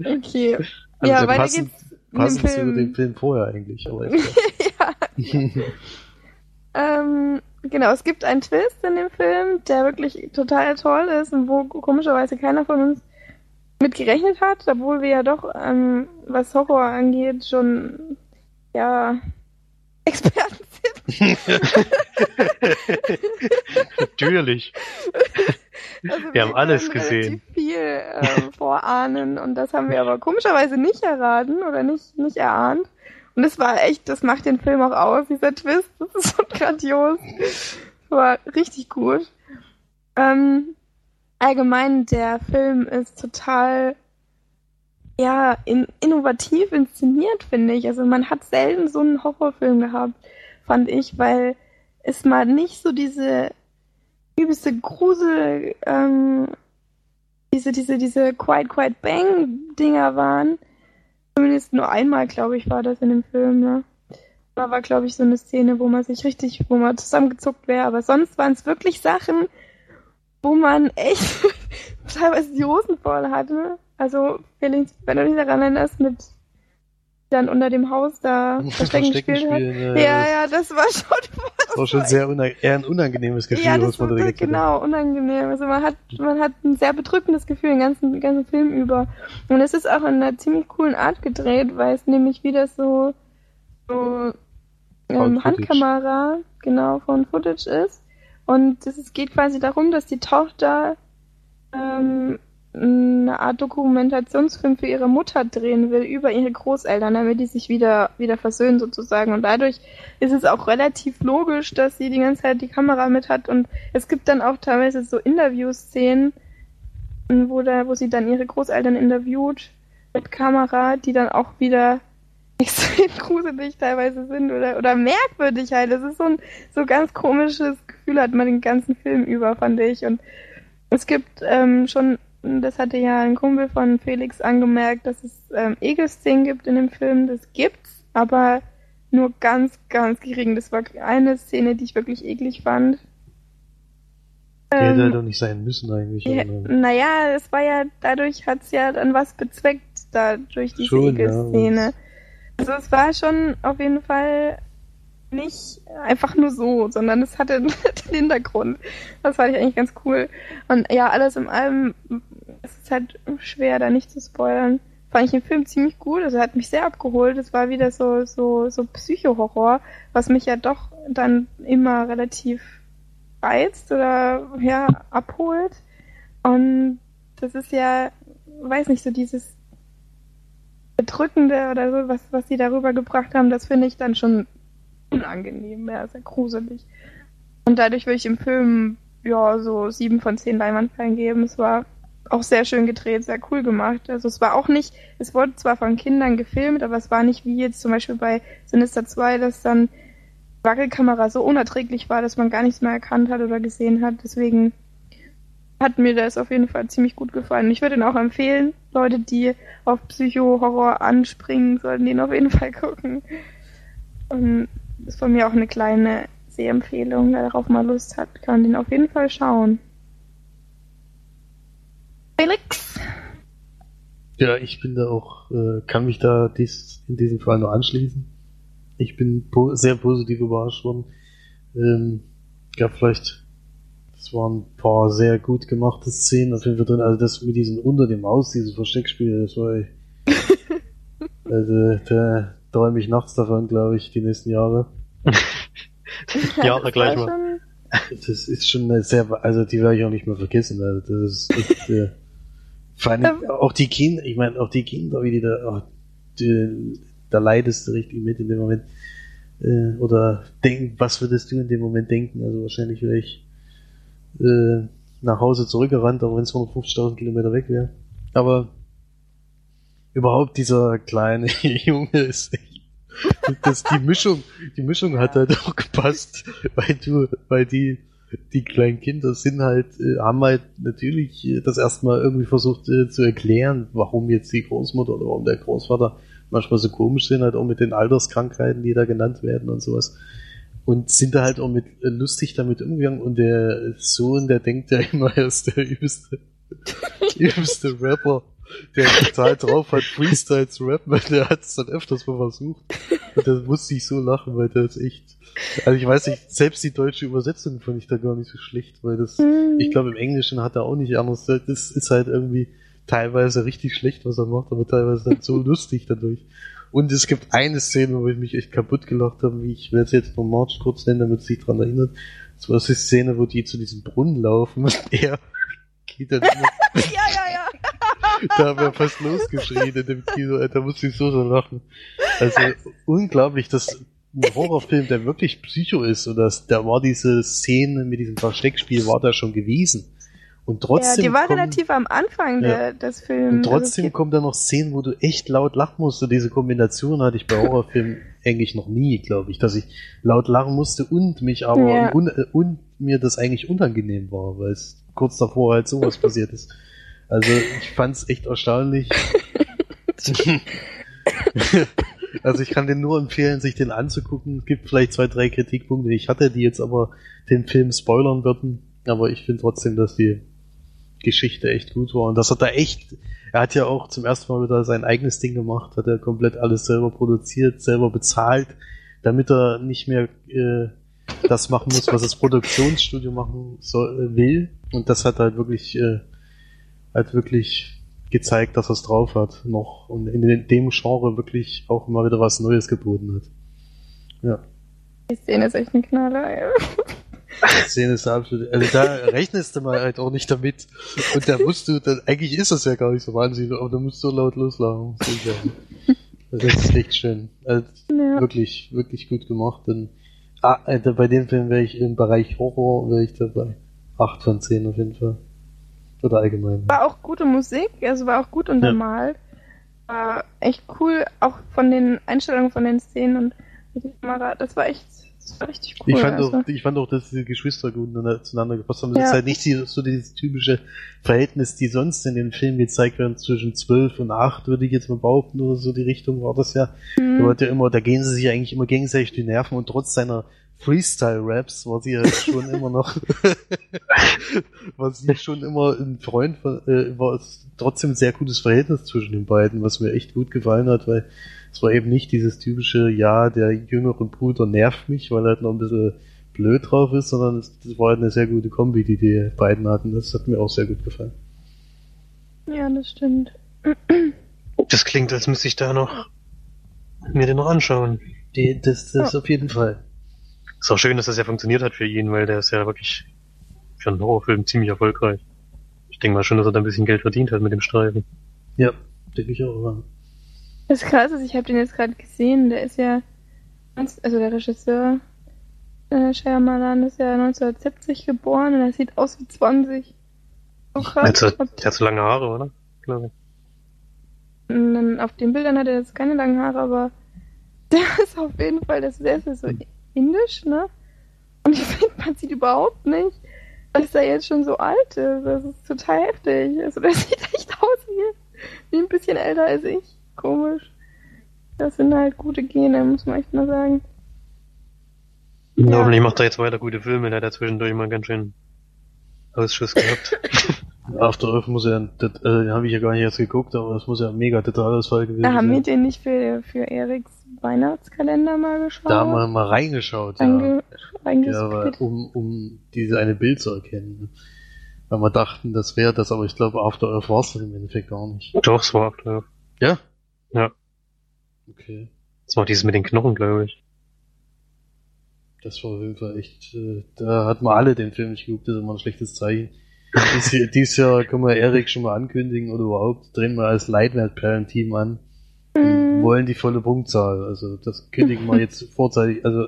Speaker 2: okay. Also ja, weiter
Speaker 3: passend, geht's. Passend zu dem Film vorher eigentlich. Aber
Speaker 2: ja. ähm, genau, es gibt einen Twist in dem Film, der wirklich total toll ist und wo komischerweise keiner von uns mit gerechnet hat, obwohl wir ja doch, ähm, was Horror angeht, schon ja Experten sind.
Speaker 4: Natürlich. Also wir, wir haben alles gesehen.
Speaker 2: viel äh, vorahnen und das haben wir aber komischerweise nicht erraten oder nicht nicht erahnt. Und es war echt, das macht den Film auch aus, dieser Twist. Das ist so grandios. War richtig gut. Ähm, allgemein, der Film ist total, ja, in, innovativ inszeniert, finde ich. Also man hat selten so einen Horrorfilm gehabt, fand ich, weil es mal nicht so diese übelste Grusel, ähm, diese, diese, diese Quiet Quiet Bang Dinger waren, Zumindest nur einmal, glaube ich, war das in dem Film, ne? Da war, glaube ich, so eine Szene, wo man sich richtig, wo man zusammengezuckt wäre. Aber sonst waren es wirklich Sachen, wo man echt teilweise die Hosen voll hatte. Also, wenn du dich daran erinnerst, mit dann unter dem Haus da Verstecken, gespielt hat. Ja, ja, ja, das war schon.
Speaker 3: Das war schon sehr unang eher ein unangenehmes Gefühl,
Speaker 2: ja, das muss man direkt Genau, unangenehm. Also man hat, man hat ein sehr bedrückendes Gefühl den ganzen, den ganzen Film über. Und es ist auch in einer ziemlich coolen Art gedreht, weil es nämlich wieder so, so ähm, Handkamera, genau, von Footage ist. Und es geht quasi darum, dass die Tochter ähm, eine Art Dokumentationsfilm für ihre Mutter drehen will über ihre Großeltern, damit die sich wieder wieder versöhnen sozusagen. Und dadurch ist es auch relativ logisch, dass sie die ganze Zeit die Kamera mit hat. Und es gibt dann auch teilweise so Interviewszenen, wo da, wo sie dann ihre Großeltern interviewt mit Kamera, die dann auch wieder extrem gruselig teilweise sind oder oder merkwürdig halt. Das ist so ein so ganz komisches Gefühl hat man den ganzen Film über, fand ich. Und es gibt ähm, schon das hatte ja ein Kumpel von Felix angemerkt, dass es ähm, Ekelszenen gibt in dem Film. Das gibt's, aber nur ganz, ganz gering. Das war eine Szene, die ich wirklich eklig fand.
Speaker 3: Ähm, hätte halt doch nicht sein müssen eigentlich.
Speaker 2: Ja, naja, es war ja, dadurch hat's ja dann was bezweckt, da durch diese schon, Ekelszene. Ja, also es war schon auf jeden Fall nicht einfach nur so, sondern es hatte einen Hintergrund. Das fand ich eigentlich ganz cool. Und ja, alles im allem, es ist halt schwer, da nicht zu spoilern. Fand ich den Film ziemlich gut, also hat mich sehr abgeholt. Es war wieder so, so, so Psycho-Horror, was mich ja doch dann immer relativ reizt oder, ja, abholt. Und das ist ja, weiß nicht, so dieses Bedrückende oder so, was, was sie darüber gebracht haben, das finde ich dann schon unangenehm, ja, sehr gruselig. Und dadurch würde ich im Film ja so sieben von zehn Leinwandperlen geben. Es war auch sehr schön gedreht, sehr cool gemacht. Also es war auch nicht, es wurde zwar von Kindern gefilmt, aber es war nicht wie jetzt zum Beispiel bei Sinister 2, dass dann Wackelkamera so unerträglich war, dass man gar nichts mehr erkannt hat oder gesehen hat. Deswegen hat mir das auf jeden Fall ziemlich gut gefallen. Ich würde ihn auch empfehlen, Leute, die auf Psycho-Horror anspringen, sollten ihn auf jeden Fall gucken. Und ist von mir auch eine kleine Sehempfehlung. Wer darauf mal Lust hat, kann den auf jeden Fall schauen.
Speaker 3: Ja, ich bin da auch, äh, kann mich da dies, in diesem Fall nur anschließen. Ich bin po sehr positiv überrascht worden. Ähm, gab vielleicht, das es waren ein paar sehr gut gemachte Szenen auf jeden Fall drin. Also das mit diesem unter dem Haus, dieses Versteckspiel, das war also da träume ich nachts davon, glaube ich, die nächsten Jahre.
Speaker 4: Jahre
Speaker 2: das
Speaker 4: gleich mal.
Speaker 3: Das ist schon eine sehr, also die werde ich auch nicht mehr vergessen. Also das ist echt, äh, vor allem
Speaker 2: Ähm.
Speaker 3: auch die Kinder, ich meine auch die Kinder, wie die da, oh, die, da leidest du richtig mit in dem Moment. Äh, oder denk, was würdest du in dem Moment denken? Also wahrscheinlich wäre ich äh, nach Hause zurückgerannt, auch wenn es 150.000 Kilometer weg wäre. Aber überhaupt dieser kleine Junge ist echt, das, die Mischung, die Mischung hat halt auch gepasst, weil du, weil die, die kleinen Kinder sind halt, äh, haben halt natürlich äh, das erstmal irgendwie versucht äh, zu erklären, warum jetzt die Großmutter oder warum der Großvater manchmal so komisch sind, halt auch mit den Alterskrankheiten, die da genannt werden und sowas. Und sind da halt auch mit äh, lustig damit umgegangen und der Sohn, der denkt ja immer, er ist der übelste, übelste Rapper, der total drauf hat, Freestyle zu rappen, weil der hat es dann öfters mal versucht. Und da musste ich so lachen, weil der ist echt, also ich weiß nicht, selbst die deutsche Übersetzung fand ich da gar nicht so schlecht, weil das,
Speaker 2: Hm.
Speaker 3: ich glaube im Englischen hat er auch nicht anders, das ist halt irgendwie teilweise richtig schlecht, was er macht, aber teilweise dann so lustig dadurch. Und es gibt eine Szene, wo ich mich echt kaputt gelacht habe, wie ich werde es jetzt von March kurz nennen, damit sich dran erinnert. Das war die Szene, wo die zu diesem Brunnen laufen und er immer
Speaker 2: Ja, ja, ja.
Speaker 3: da haben wir fast losgeschrien in dem Kino, Alter, musste ich so so lachen. Also unglaublich, dass ein Horrorfilm, der wirklich Psycho ist, und das, da war diese Szene mit diesem Versteckspiel, war da schon gewesen. Und
Speaker 2: ja,
Speaker 3: trotzdem,
Speaker 2: die war
Speaker 3: kommen,
Speaker 2: relativ am Anfang
Speaker 3: Ja.
Speaker 2: der, des Films.
Speaker 3: und trotzdem
Speaker 2: Also
Speaker 3: kommen da noch Szenen, wo du echt laut lachen musst. Und diese Kombination hatte ich bei Horrorfilmen eigentlich noch nie, glaube ich, dass ich laut lachen musste und mich aber
Speaker 2: Ja.
Speaker 3: und, äh, und mir das eigentlich unangenehm war, weil es kurz davor halt sowas passiert ist. Also ich fand es echt erstaunlich. also ich kann den nur empfehlen, sich den anzugucken. Es gibt vielleicht zwei, drei Kritikpunkte. Ich hatte die jetzt aber den Film spoilern würden, aber ich finde trotzdem, dass die Geschichte echt gut war und dass er da echt, er hat ja auch zum ersten Mal wieder sein eigenes Ding gemacht, hat er komplett alles selber produziert, selber bezahlt, damit er nicht mehr äh, das machen muss, was das Produktionsstudio machen soll, äh, will. Und das hat halt wirklich, äh, hat wirklich gezeigt, dass er es drauf hat noch und in dem Genre wirklich auch mal wieder was Neues geboten hat. Ja.
Speaker 2: Die Szene ist echt ein Knaller.
Speaker 3: Die Szene ist absolut, also da rechnest du mal halt auch nicht damit. Und da musst du, dann, eigentlich ist das ja gar nicht so wahnsinnig, aber da musst du laut loslachen. Also Das ist echt schön. Also
Speaker 2: Ja.
Speaker 3: wirklich, wirklich gut gemacht. Und, ah, Alter, bei dem Film wäre ich im Bereich Horror, wäre ich dabei. 8 von 10 auf jeden Fall. Oder allgemein.
Speaker 2: War auch gute Musik, also war auch gut untermalt. War echt cool, auch von den Einstellungen von den Szenen und mit der Kamera. Das war echt, das war richtig cool.
Speaker 3: Ich fand,
Speaker 2: also.
Speaker 3: auch, ich fand auch, dass diese Geschwister gut miteinander- zueinander gepasst haben. Das
Speaker 2: Ja.
Speaker 3: ist halt nicht die, so dieses typische Verhältnis, die sonst in den Filmen gezeigt werden, zwischen 12 und 8, würde ich jetzt mal behaupten, oder so die Richtung war das ja. Da,
Speaker 2: Mhm.
Speaker 3: wird ja immer, da gehen sie sich eigentlich immer gegenseitig die Nerven und trotz seiner Freestyle-Raps war sie ja schon immer noch, war sie schon immer ein Freund von, äh, war es trotzdem ein sehr gutes Verhältnis zwischen den beiden, was mir echt gut gefallen hat, weil es war eben nicht dieses typische, ja, der jüngere Bruder nervt mich, weil er halt noch ein bisschen blöd drauf ist, sondern es das war halt eine sehr gute Kombi, die die beiden hatten. Das hat mir auch sehr gut gefallen.
Speaker 2: Ja, das stimmt.
Speaker 4: Das klingt, als müsste ich da noch mir den noch anschauen.
Speaker 3: Die, das das auf jeden Fall.
Speaker 4: Ist auch schön, dass das ja funktioniert hat für ihn, weil der ist ja wirklich für einen Horrorfilm ziemlich erfolgreich. Ich denke mal schon, dass er da ein bisschen Geld verdient hat mit dem Streifen.
Speaker 3: Ja, denke ich auch. ja.
Speaker 2: Das Krasse ist, ich habe den jetzt gerade gesehen, der ist ja, also der Regisseur äh, Shyamalan ist ja 1970 geboren und er sieht aus wie 20. So krass.
Speaker 4: Also, der hat so lange Haare, oder? Glaube ich.
Speaker 2: Und dann auf den Bildern hat er jetzt keine langen Haare, aber der ist auf jeden Fall, das, der ist so indisch, ne? Und ich finde, man sieht überhaupt nicht, dass er jetzt schon so alt ist. Das ist total heftig. Also der sieht echt aus wie, wie ein bisschen älter als ich. Komisch. Das sind halt gute Gene, muss man echt mal sagen. Ja.
Speaker 4: Hoffentlich macht er jetzt weiter gute Filme, der hat ja zwischendurch mal ganz schön Ausschuss gehabt.
Speaker 3: After Earth muss ja, das, äh, den habe ich ja gar nicht erst geguckt, aber das muss ja ein mega Totalausfall gewesen
Speaker 2: Da haben wir
Speaker 3: sein.
Speaker 2: den nicht für, für Eriks Weihnachtskalender mal geschaut.
Speaker 3: Da haben wir mal reingeschaut, ja.
Speaker 2: Reinge
Speaker 3: ja
Speaker 2: reingeskippt.
Speaker 3: aber um, um diese eine Bild zu erkennen. ne? Weil wir dachten, das wäre das, aber ich glaube, After Earth war es dann im Endeffekt gar nicht.
Speaker 4: Doch, es war After.
Speaker 3: Ja?
Speaker 4: Ja.
Speaker 3: Okay.
Speaker 4: Das war dieses mit den Knochen, glaube ich.
Speaker 3: Das war auf jeden Fall echt, äh, da hatten wir alle den Film nicht geguckt, das ist immer ein schlechtes Zeichen. Dies, Jahr- dieses Jahr können wir Erik schon mal ankündigen oder überhaupt drehen wir als Leitwertperlen-Team an.
Speaker 2: Mhm.
Speaker 3: Wir wollen die volle Punktzahl. Also das kündigen wir jetzt vorzeitig. Also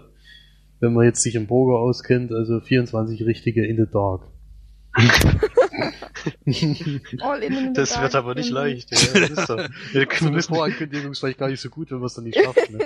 Speaker 3: wenn man jetzt sich im Burger auskennt, also 24 richtige in the dark.
Speaker 2: All in
Speaker 4: Das
Speaker 2: dark
Speaker 4: wird aber nicht leicht. Ja, das ist doch. Wir
Speaker 3: So eine
Speaker 4: müssen,
Speaker 3: Vorankündigung ist vielleicht gar nicht so gut, wenn wir es dann nicht schaffen. Ne?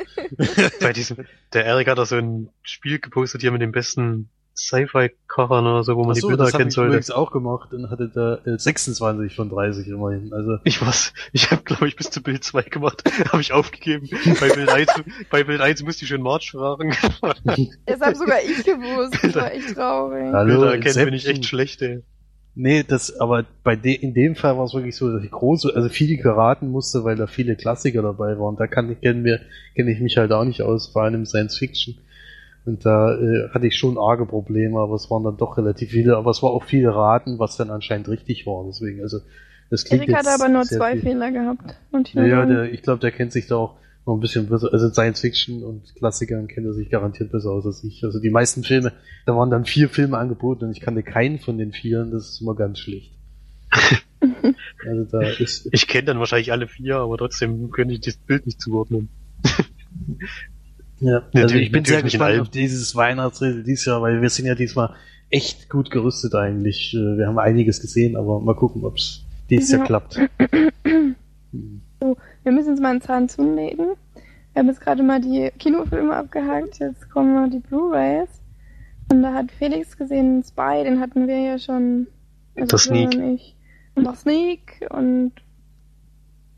Speaker 4: bei diesem, der Erik hat da so ein Spiel gepostet hier mit den besten Sci-Fi-Karren oder so, wo man
Speaker 3: Achso,
Speaker 4: die Bilder
Speaker 3: das habe
Speaker 4: erkennen
Speaker 3: ich
Speaker 4: sollte.
Speaker 3: auch gemacht und hatte da äh, 26 von 30 immerhin. Also
Speaker 4: Ich was, ich habe glaube ich bis zu Bild 2 gemacht, habe ich aufgegeben. Bei Bild 1, bei Bild 1 musste ich schon March fragen.
Speaker 2: Das hab sogar ich gewusst. Das war echt traurig.
Speaker 3: Hallo,
Speaker 4: Bilder erkennen bin ich echt schlecht, ey.
Speaker 3: Nee, das, aber bei de, in dem Fall war es wirklich so, dass ich große, also viel geraten musste, weil da viele Klassiker dabei waren. Da kann ich, kennen wir, kenne ich mich halt auch nicht aus, vor allem Science Fiction. Und da äh, hatte ich schon arge Probleme, aber es waren dann doch relativ viele, aber es war auch viel raten, was dann anscheinend richtig war. Deswegen, also das klingt
Speaker 2: Erik hat aber nur zwei
Speaker 3: viel.
Speaker 2: Fehler gehabt. Und
Speaker 3: Ja, der, ich glaube, der kennt sich da auch noch ein bisschen besser. Also Science Fiction und Klassikern kennt er sich garantiert besser aus als ich. Also die meisten Filme, da waren dann vier Filme angeboten und ich kannte keinen von den vieren. Das ist immer ganz schlecht. also da ist
Speaker 4: Ich kenne dann wahrscheinlich alle vier, aber trotzdem könnte ich das Bild nicht zuordnen.
Speaker 3: Ja, also
Speaker 4: Natürlich-
Speaker 3: ich bin sehr gespannt auf dieses Weihnachtsrätsel dieses Jahr, weil wir sind ja diesmal echt gut gerüstet eigentlich. Äh, Wir haben einiges gesehen, aber mal gucken, ob es dieses Jahr
Speaker 2: Ja.
Speaker 3: klappt.
Speaker 2: Wir müssen uns mal einen Zahn zulegen. Wir haben jetzt gerade mal die Kinofilme abgehakt. Jetzt kommen noch die Blu-rays. Und da hat Felix gesehen Spy, den hatten wir ja schon. also
Speaker 4: Das Sneak.
Speaker 2: Und. Und noch Sneak und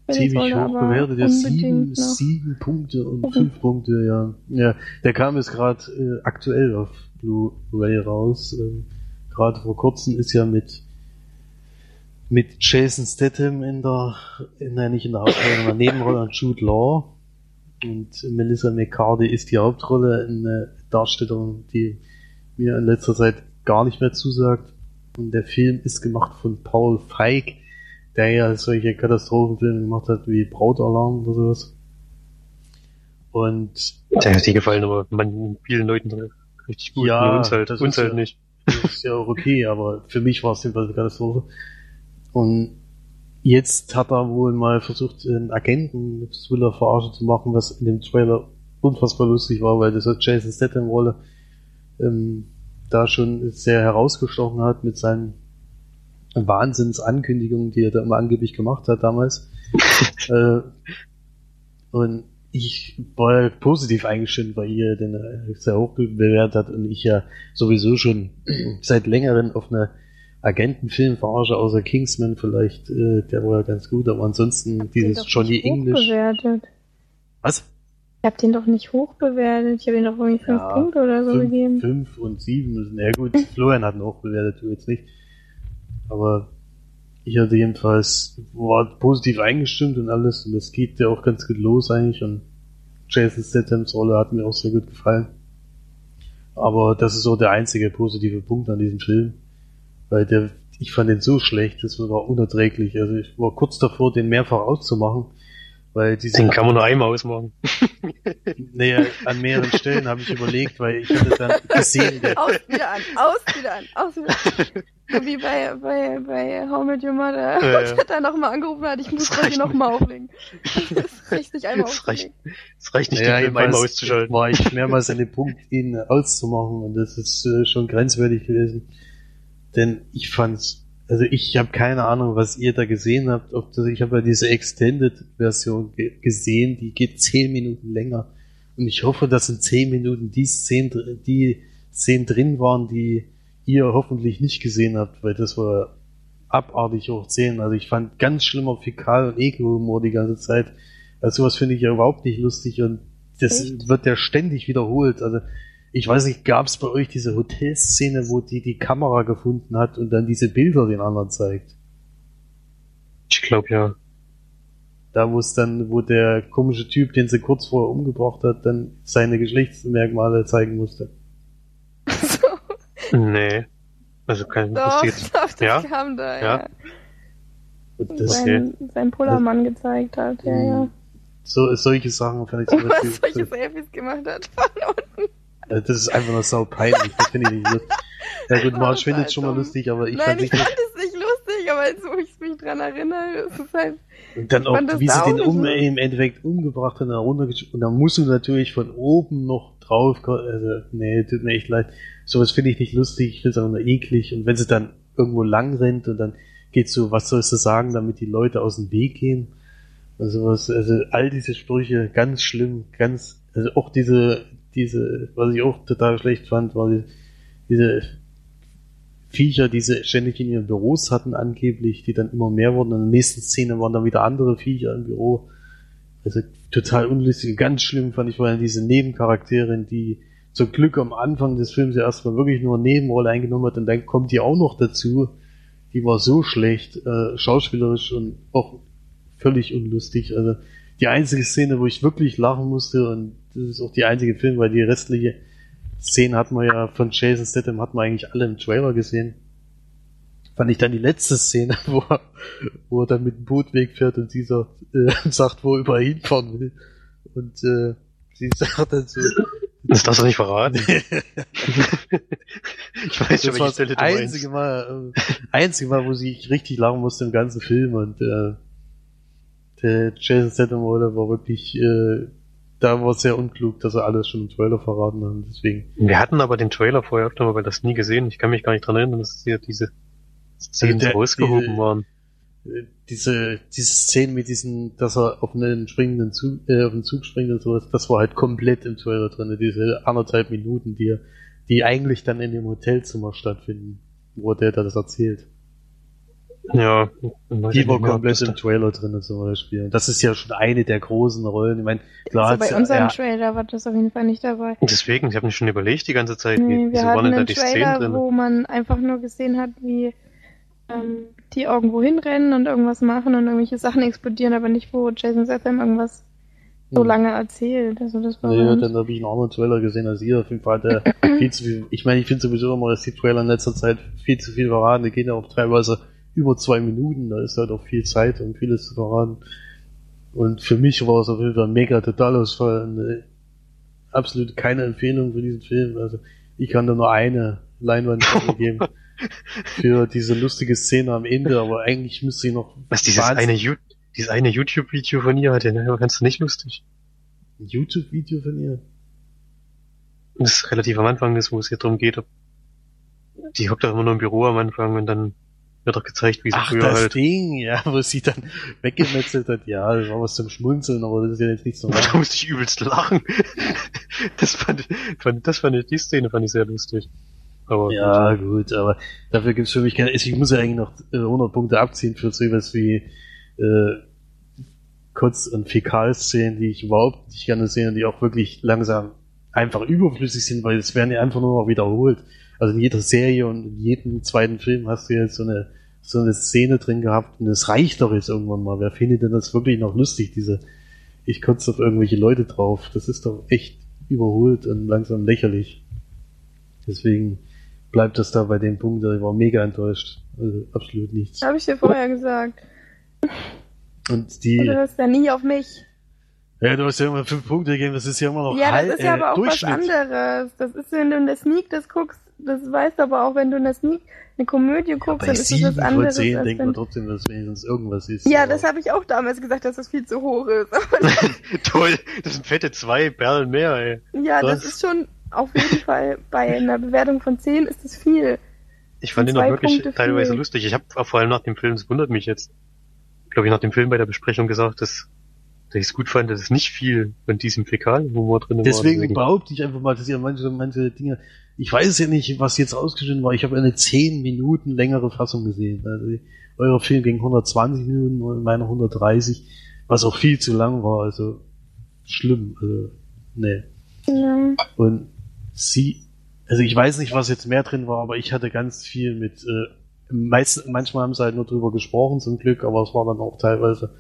Speaker 3: Ziemlich hoch bewertet, ja, sieben, sieben Punkte und
Speaker 2: Mhm.
Speaker 3: fünf Punkte, ja. Ja, der kam jetzt gerade äh, aktuell auf Blu-ray raus. Ähm, gerade vor kurzem ist ja mit mit Jason Statham in der, in, nein, nicht in der Hauptrolle, in der Nebenrolle und Jude Law. Und Melissa McCarthy ist die Hauptrolle, eine Darstellerin, die mir in letzter Zeit gar nicht mehr zusagt. Und der Film ist gemacht von Paul Feig, der ja solche Katastrophenfilme gemacht hat wie Brautalarm oder sowas. Und
Speaker 4: Ja, die gefallen aber man, vielen Leuten richtig gut.
Speaker 3: Ja,
Speaker 4: Nur uns halt,
Speaker 3: das
Speaker 4: uns
Speaker 3: ist
Speaker 4: halt
Speaker 3: ja-
Speaker 4: nicht.
Speaker 3: das ist ja auch okay, aber für mich war es jedenfalls eine Katastrophe. Und jetzt hat er wohl mal versucht, einen Agenten-Thriller-Verarsche zu machen, was in dem Trailer unfassbar lustig war, weil das hat Jason Statham-Rolle ähm, da schon sehr herausgestochen hat mit seinen Wahnsinnsankündigungen, die er da immer angeblich gemacht hat damals. äh, und ich war ja positiv eingestimmt, weil ihr den äh, sehr hoch bewertet hat und ich ja sowieso schon seit längerem auf eine Agentenfilmverarsche außer Kingsman vielleicht, äh, der war ja ganz gut, aber ansonsten
Speaker 2: Den
Speaker 3: dieses
Speaker 2: doch
Speaker 3: Johnny
Speaker 2: nicht
Speaker 3: English.
Speaker 2: Hochbewertet.
Speaker 3: Was?
Speaker 2: Ich hab den doch nicht hoch bewertet. Ich habe ihm doch irgendwie fünf
Speaker 3: Ja,
Speaker 2: Punkte oder so
Speaker 3: fünf,
Speaker 2: gegeben.
Speaker 3: fünf und sieben müssen. Ja gut, Florian hat ihn auch bewertet, du jetzt nicht. Aber ich hatte jedenfalls, war positiv eingestimmt und alles und das geht ja auch ganz gut los eigentlich und Jason Stathams Rolle hat mir auch sehr gut gefallen. Aber das ist so der einzige positive Punkt an diesem Film, weil der, ich fand den so schlecht, das war unerträglich. Also ich war kurz davor, den mehrfach auszumachen, weil diese
Speaker 4: Den kann man nur einmal ausmachen.
Speaker 3: Naja, an mehreren Stellen habe ich überlegt, weil ich hatte dann gesehen,
Speaker 2: Aus wieder an, aus wieder an, aus wieder an. Wie bei, bei, bei How Met Your Mother.
Speaker 4: Ja, ja.
Speaker 2: hat er nochmal angerufen hat, ich muss
Speaker 4: Das
Speaker 2: heute nochmal auflegen. Das reicht nicht einmal
Speaker 4: Das reicht,
Speaker 2: auflegen.
Speaker 4: das reicht nicht,
Speaker 3: naja,
Speaker 4: den Film einmal auszuschalten.
Speaker 3: war ich mehrmals an dem Punkt, ihn auszumachen und das ist äh, schon grenzwertig gewesen. Denn ich fand's, also ich habe keine Ahnung, was ihr da gesehen habt. Ob das, ich habe ja diese Extended-Version ge gesehen, die geht zehn Minuten länger. Und ich hoffe, dass in zehn Minuten die Szenen, die Szenen drin waren, die ihr hoffentlich nicht gesehen habt, weil das war abartig hoch 10. Also ich fand ganz schlimmer Fäkal- und Ekelhumor die ganze Zeit. Also sowas finde ich ja überhaupt nicht lustig und das
Speaker 2: Echt?
Speaker 3: wird ja ständig wiederholt. Also ich weiß nicht, gab es bei euch diese Hotelszene, wo die die Kamera gefunden hat und dann diese Bilder den anderen zeigt?
Speaker 4: Ich glaube ja.
Speaker 3: Da wo es dann, wo der komische Typ, den sie kurz vorher umgebracht hat, dann seine Geschlechtsmerkmale zeigen musste.
Speaker 2: So,
Speaker 4: Nee. Also kein
Speaker 2: doch,
Speaker 4: interessiert.
Speaker 2: doch, das
Speaker 4: Ja?
Speaker 2: kam da,
Speaker 4: Ja?
Speaker 2: ja.
Speaker 3: Und das,
Speaker 2: sein, sein Pullermann gezeigt hat, ja, ja.
Speaker 3: so, solche Sachen fand ich zum
Speaker 2: Was
Speaker 3: Beispiel,
Speaker 2: solche Selfies gemacht hat von unten.
Speaker 3: Äh, das ist einfach nur sau peinlich, das finde ich nicht lustig. Ja gut, Marsch findet
Speaker 2: das
Speaker 3: schon mal lustig, aber ich
Speaker 2: Nein,
Speaker 3: fand
Speaker 2: ich
Speaker 3: nicht,
Speaker 2: fand es nicht lustig, aber jetzt, wo ich mich dran erinnere, ist es halt,
Speaker 3: und dann auch, wie sie den um,
Speaker 2: nicht
Speaker 3: im Endeffekt umgebracht hat und dann runtergesch- und dann musst du natürlich von oben noch drauf, also, nee, tut mir echt leid. Sowas finde ich nicht lustig, ich finde es auch nur eklig und wenn sie dann irgendwo lang rennt und dann geht so, was sollst du sagen, damit die Leute aus dem Weg gehen? Also was, also all diese Sprüche, ganz schlimm, ganz, also auch diese, diese, was ich auch total schlecht fand, war die, diese Viecher, die sie ständig in ihren Büros hatten, angeblich, die dann immer mehr wurden. In der nächsten Szene waren dann wieder andere Viecher im Büro. Also total unlustig, ganz schlimm fand ich allem diese Nebencharakterin, die zum Glück am Anfang des Films ja erstmal wirklich nur eine Nebenrolle eingenommen hat und dann kommt die auch noch dazu. Die war so schlecht, äh, schauspielerisch und auch völlig unlustig. Also die einzige Szene, wo ich wirklich lachen musste und das ist auch die einzige Film, weil die restliche Szene hat man ja von Jason Statham hat man eigentlich alle im Trailer gesehen. Fand ich dann die letzte Szene, wo er, wo er dann mit dem Boot wegfährt und sie sagt, äh, sagt, wo er überall hinfahren will. Und äh, sie sagt dann so,
Speaker 4: Das darfst du nicht verraten. ich weiß schon,
Speaker 3: das war
Speaker 4: welche
Speaker 3: das
Speaker 4: Stelle du
Speaker 3: einzige. Mal, äh, einzige Mal, wo ich richtig lachen musste im ganzen Film und äh, der Jason Statham war wirklich, äh, da war es sehr unklug, dass er alles schon im Trailer verraten hat. Deswegen,
Speaker 4: Wir hatten aber den Trailer vorher öfter mal, weil das nie gesehen. Ich kann mich gar nicht dran erinnern, dass hier diese Szenen
Speaker 3: Also
Speaker 4: rausgehoben
Speaker 3: diese-
Speaker 4: waren.
Speaker 3: äh, diese, diese Szene mit diesen, dass er auf einen springenden Zug, äh, auf den Zug springt und sowas, das war halt komplett im Trailer drin. Diese anderthalb Minuten, die, er- die eigentlich dann in dem Hotelzimmer stattfinden, wo der da das erzählt.
Speaker 4: Ja,
Speaker 3: Die war komplett im Trailer drin zum Beispiel. Und das ist ja schon eine der großen Rollen. Ich meine, klar
Speaker 2: also bei unserem
Speaker 3: ja,
Speaker 2: Trailer war das auf jeden Fall nicht dabei.
Speaker 4: da- Deswegen, ich habe mich schon überlegt die ganze Zeit, wie,
Speaker 2: Nee,
Speaker 4: wieso waren denn da
Speaker 2: einen
Speaker 4: die Szenen
Speaker 2: Trailer,
Speaker 4: drin?
Speaker 2: wo man einfach nur gesehen hat, wie ähm, die irgendwo hinrennen und irgendwas machen und irgendwelche Sachen explodieren, aber nicht, wo Jason Statham irgendwas so
Speaker 3: Hm.
Speaker 2: lange erzählt. Also das war
Speaker 3: Ja, dann habe ich einen anderen Trailer gesehen als ihr. Auf jeden Fall hat der viel zu viel. Ich meine, ich finde sowieso immer, dass die Trailer in letzter Zeit viel zu viel verraten. Die gehen ja auch teilweise über zwei Minuten. Da ist halt auch viel Zeit, um vieles zu verraten. Und für mich war es auf jeden Fall ein mega Totalausfall. Und, äh, absolut keine Empfehlung für diesen Film. Also ich kann da nur eine Leinwand geben für diese lustige Szene am Ende, aber eigentlich müsste ich noch
Speaker 4: Was dieses
Speaker 3: Wahnsinn-
Speaker 4: eine, dieses eine YouTube-Video von ihr hatte, ne? Fandst du nicht lustig?
Speaker 3: ein YouTube-Video von ihr.
Speaker 4: Das ist relativ am Anfang, das, wo es hier drum geht, ob die hockt doch immer nur im Büro am Anfang und dann wird doch gezeigt, wie sie
Speaker 3: Ach,
Speaker 4: früher
Speaker 3: das
Speaker 4: halt.
Speaker 3: Ding, ja, wo sie dann weggemetzelt hat. Ja, das war was zum Schmunzeln, aber das ist ja jetzt nicht so
Speaker 4: Da musste ich übelst lachen. Das fand, fand, das fand ich, die Szene fand ich sehr lustig. Aber
Speaker 3: Ja, gut, aber dafür gibt's für mich keine. Ich muss ja eigentlich noch äh, 100 Punkte abziehen für sowas wie äh, Kotz- und Fäkalszenen, die ich überhaupt nicht gerne sehe und die auch wirklich langsam einfach überflüssig sind, weil es werden ja einfach nur noch wiederholt. Also in jeder Serie und in jedem zweiten Film hast du jetzt so eine so eine Szene drin gehabt und es reicht doch jetzt irgendwann mal. Wer findet denn das wirklich noch lustig, diese ich kotze auf irgendwelche Leute drauf. Das ist doch echt überholt und langsam lächerlich. Deswegen bleibt das da bei dem Punkt, ich war mega enttäuscht. Also absolut nichts.
Speaker 2: Habe ich dir vorher gesagt.
Speaker 3: Und die,
Speaker 2: Du hörst ja nie auf mich.
Speaker 3: ja, du hast ja immer fünf Punkte gegeben, das ist ja immer noch
Speaker 2: Ja,
Speaker 3: halb,
Speaker 2: das ist ja
Speaker 3: äh,
Speaker 2: aber auch was anderes. Das ist, wenn du in der Sneak das guckst, das weißt du aber auch, wenn du in der Sneak eine Komödie guckst,
Speaker 3: Bei
Speaker 2: dann ist das was anderes.
Speaker 3: zehn
Speaker 2: als
Speaker 3: denkt
Speaker 2: wenn-
Speaker 3: man trotzdem, dass wenigstens irgendwas ist.
Speaker 2: ja,
Speaker 3: aber-
Speaker 2: das habe ich auch damals gesagt, dass das viel zu hoch ist.
Speaker 4: Toll, das sind fette zwei Perlen mehr, ey.
Speaker 2: ja,
Speaker 4: Was?
Speaker 2: das ist schon auf jeden Fall bei einer Bewertung von 10 ist es viel.
Speaker 4: Ich fand den auch wirklich
Speaker 2: Punkte
Speaker 4: teilweise
Speaker 2: viel.
Speaker 4: lustig. Ich habe vor allem nach dem Film, es wundert mich jetzt, glaube ich, nach dem Film bei der Besprechung gesagt, dass, dass ich es gut fand, dass es nicht viel von diesem Fäkalhumor drin
Speaker 3: Deswegen
Speaker 4: war.
Speaker 3: behaupte ich einfach mal, dass ihr manche, manche Dinge, ich weiß ja nicht, was jetzt ausgeschnitten war. Ich habe eine 10 Minuten längere Fassung gesehen. Also euer Film ging 120 Minuten und meiner 130, was auch viel zu lang war. Also schlimm. Also, nee.
Speaker 2: Ja.
Speaker 3: Und sie, also ich weiß nicht, was jetzt mehr drin war, aber ich hatte ganz viel mit, äh, meist, manchmal haben sie halt nur drüber gesprochen zum Glück, aber es war dann auch teilweise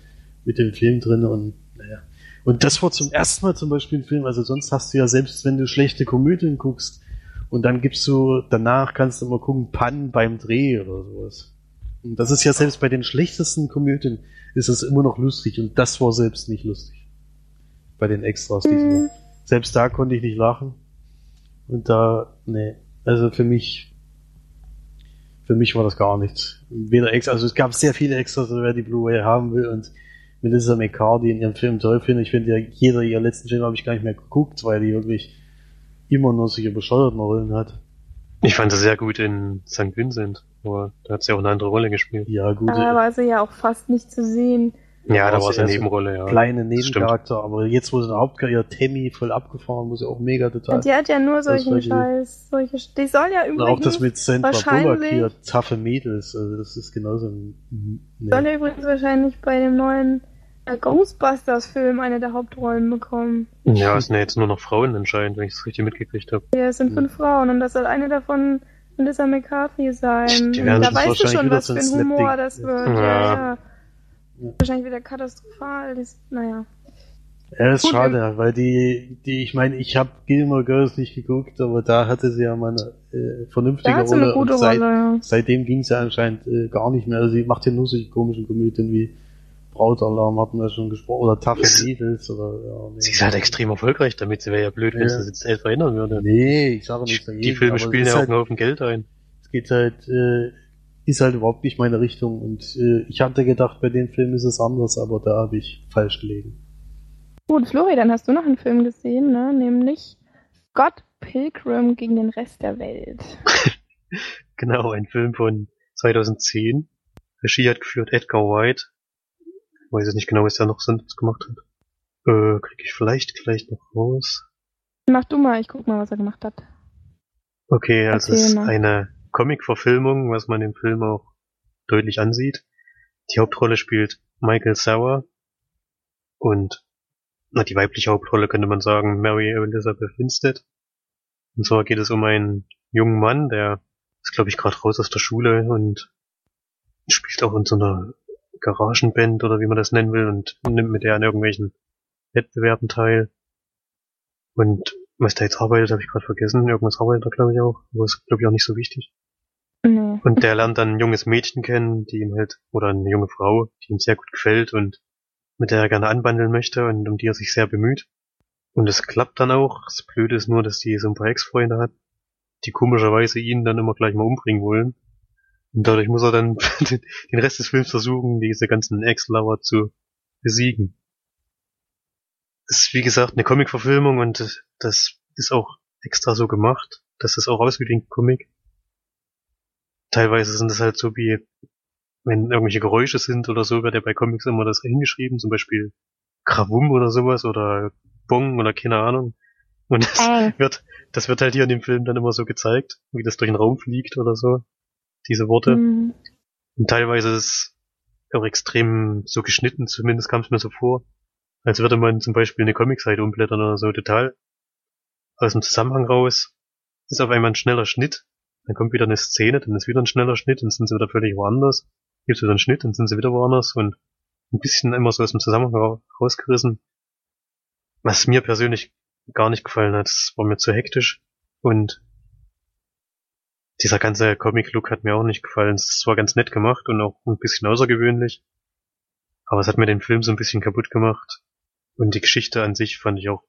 Speaker 3: mit dem Film drin und naja. Und das war zum ersten Mal zum Beispiel ein Film, also sonst hast du ja selbst, wenn du schlechte Komödien guckst und dann gibst du, danach kannst du immer gucken, Pannen beim Dreh oder sowas. Und das ist ja selbst bei den schlechtesten Komödien ist es immer noch lustig und das war selbst nicht lustig. Bei den Extras diesmal.
Speaker 2: Mhm.
Speaker 3: Selbst da konnte ich nicht lachen. Und da, nee, also für mich, für mich war das gar nichts. Weder Extras, also es gab sehr viele Extras, wer die Blu-ray haben will und Melissa McCarthy in ihrem Film toll finde. Ich finde ja, jeder ihrer letzten Filme habe ich gar nicht mehr geguckt, weil die wirklich immer nur solche bescheuerten Rollen hat.
Speaker 4: Ich fand sie sehr gut in St. Vincent, aber da hat sie auch eine andere Rolle gespielt.
Speaker 3: Ja, gut.
Speaker 2: Da war sie ja auch fast nicht zu sehen.
Speaker 4: Ja, da
Speaker 3: war sie
Speaker 4: sie eine Nebenrolle, ja.
Speaker 3: kleine. Nebencharakter, aber jetzt, wo sie eine Hauptkarriere Tammy voll abgefahren, muss ja auch mega total.
Speaker 2: Und die hat ja nur solchen
Speaker 3: solche-
Speaker 2: Scheiß. Solche, die soll ja
Speaker 3: Und
Speaker 2: übrigens,
Speaker 3: auch das mit Sandra Bullock
Speaker 2: wahrscheinlich-
Speaker 3: hier, taffe Mädels, also das ist genauso ein, nee.
Speaker 2: soll ja übrigens wahrscheinlich bei dem neuen äh, Ghostbusters-Film eine der Hauptrollen bekommen.
Speaker 4: Ja, es sind ja jetzt nur noch Frauen anscheinend, wenn ich es richtig mitgekriegt habe.
Speaker 2: Ja, es sind
Speaker 3: Hm.
Speaker 2: fünf Frauen und das soll eine davon Melissa McCarthy sein. Da weißt du schon, was für
Speaker 3: ein
Speaker 2: Humor das wird.
Speaker 4: Ja.
Speaker 2: Ja. Ja. Wahrscheinlich wieder katastrophal. Das, naja.
Speaker 3: Ja, das ist
Speaker 2: Gut,
Speaker 3: schade, weil die, die, ich meine, ich habe Gilmore Girls nicht geguckt, aber da hatte sie ja mal eine äh, vernünftige
Speaker 2: Da sie
Speaker 3: Rolle
Speaker 2: eine gute
Speaker 3: und seit,
Speaker 2: Rolle. ja.
Speaker 3: seitdem ging es ja anscheinend äh, gar nicht mehr. Also sie macht ja nur solche komischen Komödien wie Brautalarm hatten wir schon gesprochen oder Tafel
Speaker 4: Sie-
Speaker 3: Mädels oder ja, nee.
Speaker 4: Sie ist halt extrem erfolgreich damit, sie wäre ja blöd, wenn
Speaker 3: Ja.
Speaker 4: sie das jetzt elf verändern würde.
Speaker 3: Nee, ich sage
Speaker 4: Die,
Speaker 3: nicht dagegen.
Speaker 4: die Filme spielen ja auch
Speaker 3: halt,
Speaker 4: einen Haufen Geld ein.
Speaker 3: Es geht halt, äh, ist halt überhaupt nicht meine Richtung und äh, ich hatte gedacht, bei den Filmen ist es anders, aber da habe ich falsch gelegen.
Speaker 2: Gut, Flori, dann hast du noch einen Film gesehen, ne? Nämlich Scott Pilgrim gegen den Rest der Welt.
Speaker 4: Genau, ein Film von 2010. Regie hat geführt Edgar White. Ich weiß jetzt nicht genau, was er noch sonst gemacht hat. Äh, krieg ich vielleicht gleich noch raus.
Speaker 2: Mach du mal, ich guck mal, was er gemacht hat.
Speaker 4: Okay, also es ist eine Comic-Verfilmung, was man im Film auch deutlich ansieht. Die Hauptrolle spielt Michael Sauer und na, die weibliche Hauptrolle könnte man sagen Mary Elizabeth Winstead. Und zwar geht es um einen jungen Mann, der ist glaube ich gerade raus aus der Schule und spielt auch in so einer Garagenband oder wie man das nennen will und nimmt mit der an irgendwelchen Wettbewerben teil. Und was der jetzt arbeitet, habe ich gerade vergessen. Irgendwas arbeitet er, glaube ich, auch. Aber ist, glaube ich, auch nicht so wichtig. Und der lernt dann ein junges Mädchen kennen, die ihm halt, oder eine junge Frau, die ihm sehr gut gefällt und mit der er gerne anbandeln möchte und um die er sich sehr bemüht. Und es klappt dann auch. Das Blöde ist nur, dass die so ein paar Ex-Freunde hat, die komischerweise ihn dann immer gleich mal umbringen wollen. Und dadurch muss er dann den Rest des Films versuchen, diese ganzen Ex-Lover zu besiegen. Das ist wie gesagt eine Comic-Verfilmung und das- das ist auch extra so gemacht, dass es auch aussieht wie ein Comic. Teilweise sind es halt so wie, wenn irgendwelche Geräusche sind oder so, wird ja bei Comics immer das hingeschrieben, zum Beispiel Krawum oder sowas oder Bong oder keine Ahnung. Und das
Speaker 2: Äh.
Speaker 4: wird, das wird halt hier in dem Film dann immer so gezeigt, wie das durch den Raum fliegt oder so. Diese Worte.
Speaker 2: Hm.
Speaker 4: Und teilweise ist es auch extrem so geschnitten, zumindest kam es mir so vor, als würde man zum Beispiel eine Comicseite umblättern oder so, total aus dem Zusammenhang raus. Ist auf einmal ein schneller Schnitt, dann kommt wieder eine Szene, dann ist wieder ein schneller Schnitt, dann sind sie wieder völlig woanders, gibt's wieder einen Schnitt, dann sind sie wieder woanders und ein bisschen immer so aus dem Zusammenhang ra- rausgerissen. Was mir persönlich gar nicht gefallen hat, es war mir zu hektisch und dieser ganze Comic-Look hat mir auch nicht gefallen. Es zwar ganz nett gemacht und auch ein bisschen außergewöhnlich, aber es hat mir den Film so ein bisschen kaputt gemacht. Und die Geschichte an sich fand ich auch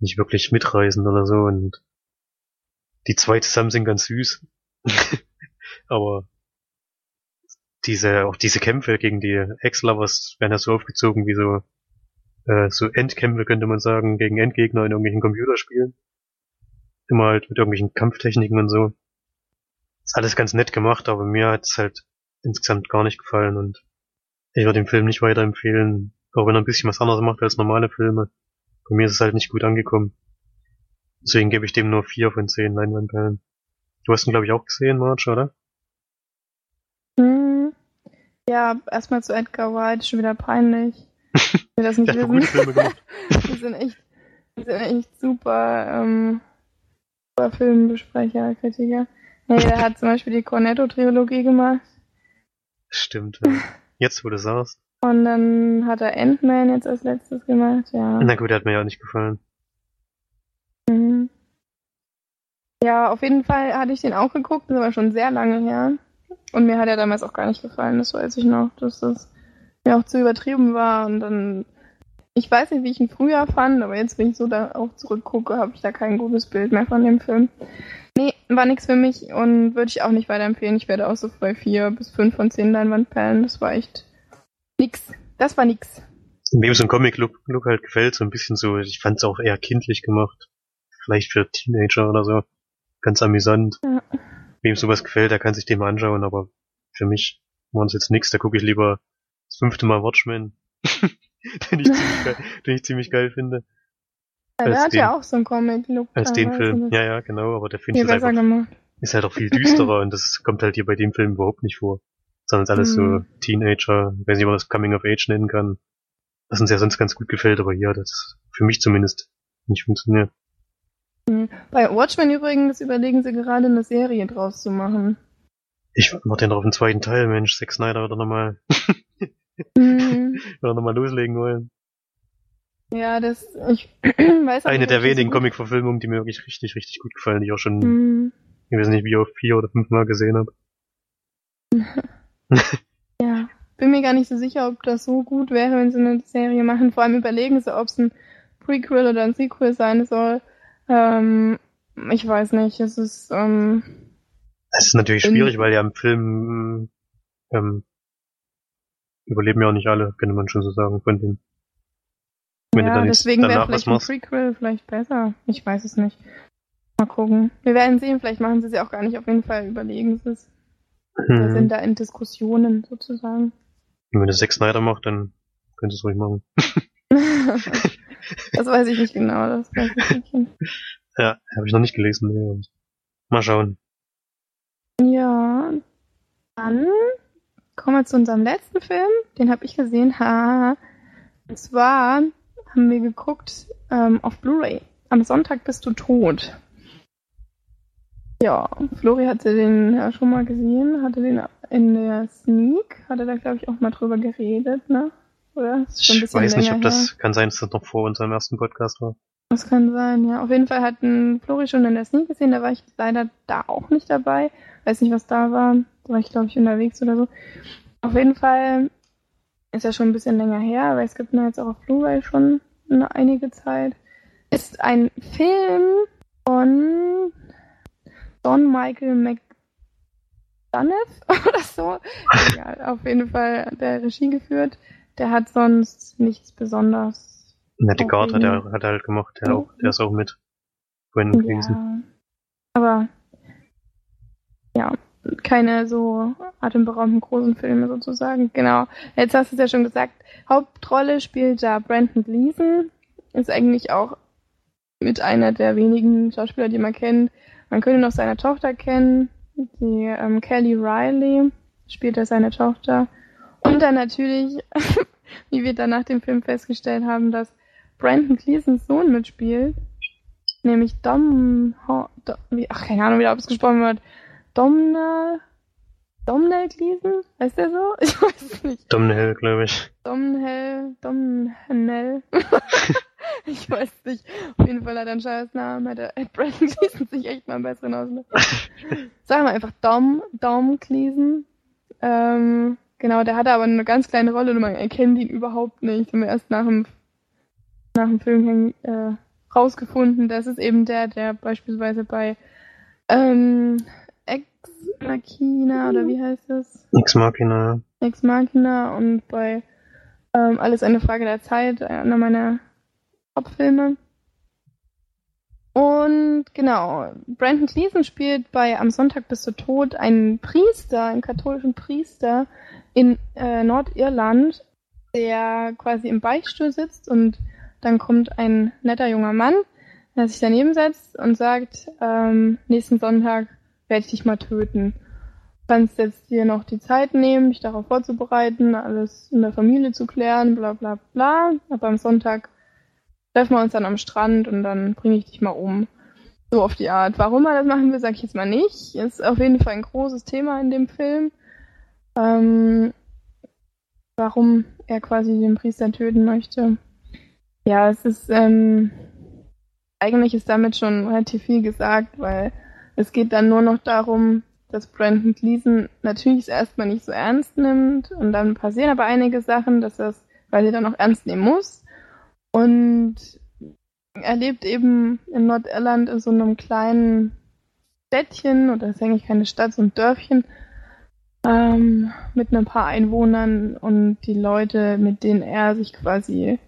Speaker 4: nicht wirklich mitreißend oder so. Und die zwei zusammen sind ganz süß. aber diese, auch diese Kämpfe gegen die Ex-Lovers werden ja so aufgezogen wie so, äh, so Endkämpfe könnte man sagen, gegen Endgegner in irgendwelchen Computerspielen. Immer halt mit irgendwelchen Kampftechniken und so. Ist alles ganz nett gemacht, aber mir hat's halt insgesamt gar nicht gefallen und ich würde den Film nicht weiterempfehlen, auch wenn er ein bisschen was anderes macht als normale Filme. Bei mir ist es halt nicht gut angekommen. Deswegen gebe ich dem nur vier von zehn Leinwandperlen. Du hast ihn, glaube ich, auch gesehen, Marge, oder?
Speaker 2: Hm. Ja, erstmal zu Edgar White, schon wieder peinlich. Ich will das nicht wissen. Die sind echt, die sind echt super, ähm, super Filmbesprecher, Kritiker. Nee, der hat zum Beispiel die Cornetto-Trilogie gemacht.
Speaker 4: Stimmt. Ja. Jetzt, wo du sagst.
Speaker 2: Und dann hat er Ant-Man jetzt als letztes gemacht, ja.
Speaker 4: Na gut, der hat mir ja auch nicht gefallen.
Speaker 2: Mhm. Ja, auf jeden Fall hatte ich den auch geguckt, das war schon sehr lange her. Und mir hat er damals auch gar nicht gefallen, das weiß ich noch, dass das mir auch zu übertrieben war. Und dann, ich weiß nicht, wie ich ihn früher fand, aber jetzt, wenn ich so da auch zurückgucke, habe ich da kein gutes Bild mehr von dem Film. Nee, war nichts für mich und würde ich auch nicht weiterempfehlen. Ich werde auch so bei vier bis fünf von zehn Leinwandperlen. Das war echt nix. Das war nix.
Speaker 4: Wem so ein Comic-Look Look halt gefällt, so ein bisschen so, ich fand es auch eher kindlich gemacht. Vielleicht für Teenager oder so. Ganz amüsant.
Speaker 2: Ja.
Speaker 4: Wem sowas gefällt, der kann sich den mal anschauen, aber für mich war es jetzt nix. Da gucke ich lieber das fünfte Mal Watchmen. den, ich ziemlich geil, den ich ziemlich geil finde.
Speaker 2: Ja, der hat
Speaker 4: den-
Speaker 2: ja auch so einen Comic-Look.
Speaker 4: Als den. Film.
Speaker 2: Das
Speaker 4: Ja, ja, genau, aber der finde ich einfach,
Speaker 2: gemacht.
Speaker 4: ist halt auch viel düsterer und das kommt halt hier bei dem Film überhaupt nicht vor. Sondern ist alles
Speaker 2: Mhm.
Speaker 4: so Teenager, ich weiß nicht, ob man das Coming of Age nennen kann. Was uns ja sonst ganz gut gefällt, aber hier, das für mich zumindest nicht funktioniert.
Speaker 2: Bei Watchmen übrigens überlegen sie gerade eine Serie draus zu machen.
Speaker 4: Ich warte ja noch auf den zweiten Teil, Mensch, Zack Snyder wird er nochmal,
Speaker 2: Mhm.
Speaker 4: wird nochmal loslegen wollen.
Speaker 2: ja, das, ich weiß auch
Speaker 4: Eine
Speaker 2: nicht,
Speaker 4: der wenigen Comic-Verfilmungen, die mir wirklich richtig, richtig gut gefallen, die ich auch schon,
Speaker 2: Mhm.
Speaker 4: ich weiß nicht, wie oft vier oder fünf Mal gesehen habe.
Speaker 2: Ja, bin mir gar nicht so sicher, ob das so gut wäre, wenn sie eine Serie machen. Vor allem überlegen sie, ob es ein Prequel oder ein Sequel sein soll. Ähm, ich weiß nicht, es ist, ähm,
Speaker 4: Es ist natürlich schwierig, weil ja im Film ähm, überleben ja auch nicht alle, könnte man schon so sagen, von den. Wenn
Speaker 2: ja, deswegen wäre vielleicht ein. Prequel vielleicht besser. Ich weiß es nicht. Mal gucken. Wir werden sehen, vielleicht machen sie es ja auch gar nicht. Auf jeden Fall überlegen sie es. Wir sind da in Diskussionen sozusagen.
Speaker 4: Und wenn du Zack Snyder macht, dann könntest du es ruhig machen.
Speaker 2: das weiß ich nicht genau. Das weiß ich nicht.
Speaker 4: Ja, habe ich noch nicht gelesen. nee, Mal schauen.
Speaker 2: Ja, dann kommen wir zu unserem letzten Film. Den habe ich gesehen. Ha. Und zwar haben wir geguckt ähm, auf Blu-ray. Am Sonntag bist du tot. Ja, Flori hatte den ja schon mal gesehen, hatte den in der Sneak, hatte da glaube ich auch mal drüber geredet, ne? Oder?
Speaker 4: Ich weiß nicht, ob das kann sein, dass das noch vor unserem ersten Podcast war.
Speaker 2: das kann sein, ja. Auf jeden Fall hatten Flori schon in der Sneak gesehen, da war ich leider da auch nicht dabei. Weiß nicht, was da war. Da war ich, glaube ich, unterwegs oder so. Auf jeden Fall ist ja schon ein bisschen länger her, aber es gibt ihn jetzt auch auf Blu-ray schon eine einige Zeit. Ist ein Film von Don Michael McDonough oder so. Egal, auf jeden Fall hat der Regie geführt. Der hat sonst nichts besonders
Speaker 4: Nette
Speaker 2: Okay.
Speaker 4: Guard hat er hat er halt gemacht, der, auch, der ist auch mit gewesen.
Speaker 2: Ja. Aber ja, keine so atemberaubenden großen Filme sozusagen. Genau. Jetzt hast du es ja schon gesagt. Hauptrolle spielt da Brandon Gleason. Ist eigentlich auch mit einer der wenigen Schauspieler, die man kennt. Man könnte noch seine Tochter kennen. Die ähm, Kelly Riley spielt da seine Tochter. Und dann natürlich, wie wir dann nach dem Film festgestellt haben, dass Brandon Gleasons Sohn mitspielt. Nämlich Dom, Dom ach, keine Ahnung, wie der ausgesprochen wird. Domna, Domnell Gleason? Heißt der so? Ich weiß es nicht.
Speaker 4: Domhnall, glaube ich.
Speaker 2: Domnell, Domnell. ich weiß nicht. Auf jeden Fall hat er einen scheiß Namen. Hat, hat Brandon Gleason sich echt mal einen besseren ausgedacht. Sagen wir einfach Dom, Dom Gleason. Ähm, genau, der hatte aber eine ganz kleine Rolle und man erkennt ihn überhaupt nicht. Haben wir erst nach dem, nach dem Film äh, rausgefunden. Das ist eben der, der beispielsweise bei ähm, Ex Machina oder wie heißt das?
Speaker 4: Ex Machina.
Speaker 2: Ex Machina und bei ähm, Alles eine Frage der Zeit, einer meiner Top-Filme. Und genau, Brandon Gleason spielt bei Am Sonntag bist du tot einen Priester, einen katholischen Priester in äh, Nordirland, der quasi im Beichtstuhl sitzt und dann kommt ein netter junger Mann, der sich daneben setzt und sagt, ähm, nächsten Sonntag werde ich dich mal töten kannst jetzt dir noch die Zeit nehmen, dich darauf vorzubereiten, alles in der Familie zu klären, bla bla bla. Aber am Sonntag treffen wir uns dann am Strand und dann bringe ich dich mal um. So auf die Art. Warum er das machen will, sage ich jetzt mal nicht. Ist auf jeden Fall ein großes Thema in dem Film. Ähm, warum er quasi den Priester töten möchte. Ja, es ist, ähm, eigentlich ist damit schon relativ viel gesagt, weil es geht dann nur noch darum, dass Brandon Gleason natürlich es erstmal nicht so ernst nimmt und dann passieren aber einige Sachen, dass er es sie dann auch ernst nehmen muss. Und er lebt eben in Nordirland in so einem kleinen Städtchen, oder ist eigentlich keine Stadt, so ein Dörfchen, ähm, mit ein paar Einwohnern und die Leute, mit denen er sich quasi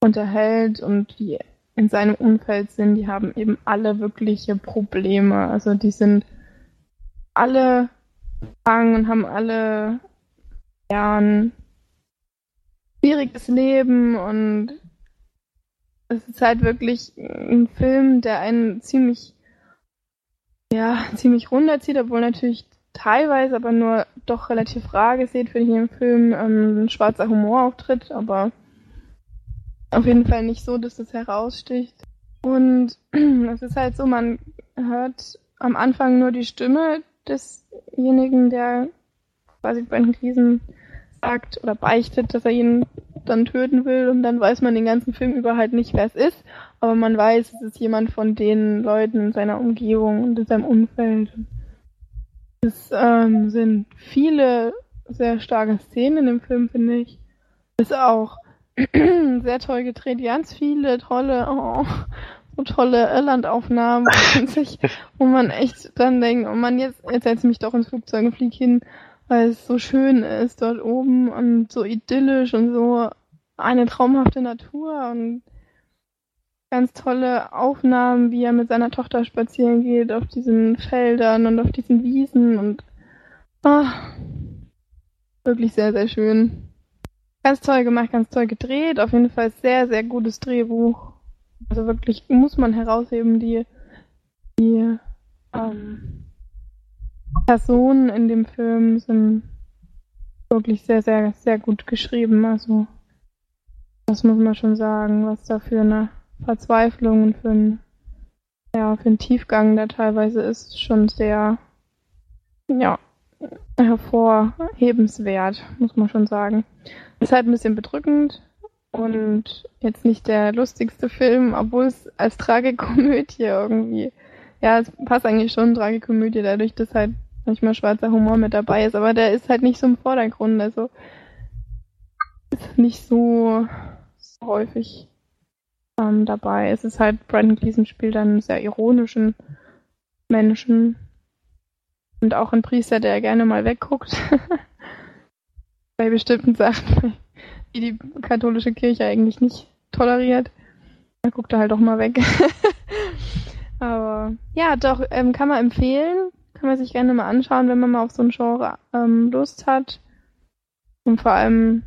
Speaker 2: unterhält und die in seinem Umfeld sind, die haben eben alle wirkliche Probleme. Also die sind alle krank und haben alle ja, ein schwieriges Leben und es ist halt wirklich ein Film, der einen ziemlich, ja, ziemlich runterzieht, obwohl natürlich teilweise aber nur doch relativ rar gesehen, finde ich im Film ähm, ein schwarzer Humor auftritt, aber auf jeden Fall nicht so, dass das heraussticht. Und es ist halt so, man hört am Anfang nur die Stimme desjenigen, der quasi bei den Krisen sagt oder beichtet, dass er ihn dann töten will und dann weiß man den ganzen Film über halt nicht, wer es ist, aber man weiß, es ist jemand von den Leuten in seiner Umgebung und in seinem Umfeld. Es ähm, sind viele sehr starke Szenen in dem Film, finde ich. Ist auch sehr toll gedreht, ganz viele tolle, oh, so tolle Irlandaufnahmen, wo man echt dann denkt, oh man, jetzt, jetzt setze ich mich doch ins Flugzeug und fliege hin weil es so schön ist dort oben und so idyllisch und so eine traumhafte Natur und ganz tolle Aufnahmen, wie er mit seiner Tochter spazieren geht auf diesen Feldern und auf diesen Wiesen und ach, wirklich sehr, sehr schön. Ganz toll gemacht, ganz toll gedreht, auf jeden Fall sehr, sehr gutes Drehbuch. Also wirklich muss man herausheben, die, die ähm, Personen in dem Film sind wirklich sehr, sehr, sehr gut geschrieben. Also, das muss man schon sagen, was da für eine Verzweiflung und für ein, ja, für einen Tiefgang da teilweise ist, schon sehr, ja, hervorhebenswert, muss man schon sagen. Ist halt ein bisschen bedrückend und jetzt nicht der lustigste Film, obwohl es als Tragikomödie irgendwie ja, es passt eigentlich schon Tragikomödie, dadurch, dass halt manchmal schwarzer Humor mit dabei ist, aber der ist halt nicht so im Vordergrund, also ist nicht so, so häufig ähm, dabei. Es ist halt, Brandon Gleason spielt einen sehr ironischen Menschen und auch ein Priester, der gerne mal wegguckt bei bestimmten Sachen, die die katholische Kirche eigentlich nicht toleriert. Da guckt er halt auch mal weg. Aber ja, doch, ähm, kann man empfehlen. Kann man sich gerne mal anschauen, wenn man mal auf so ein Genre ähm, Lust hat. Und vor allem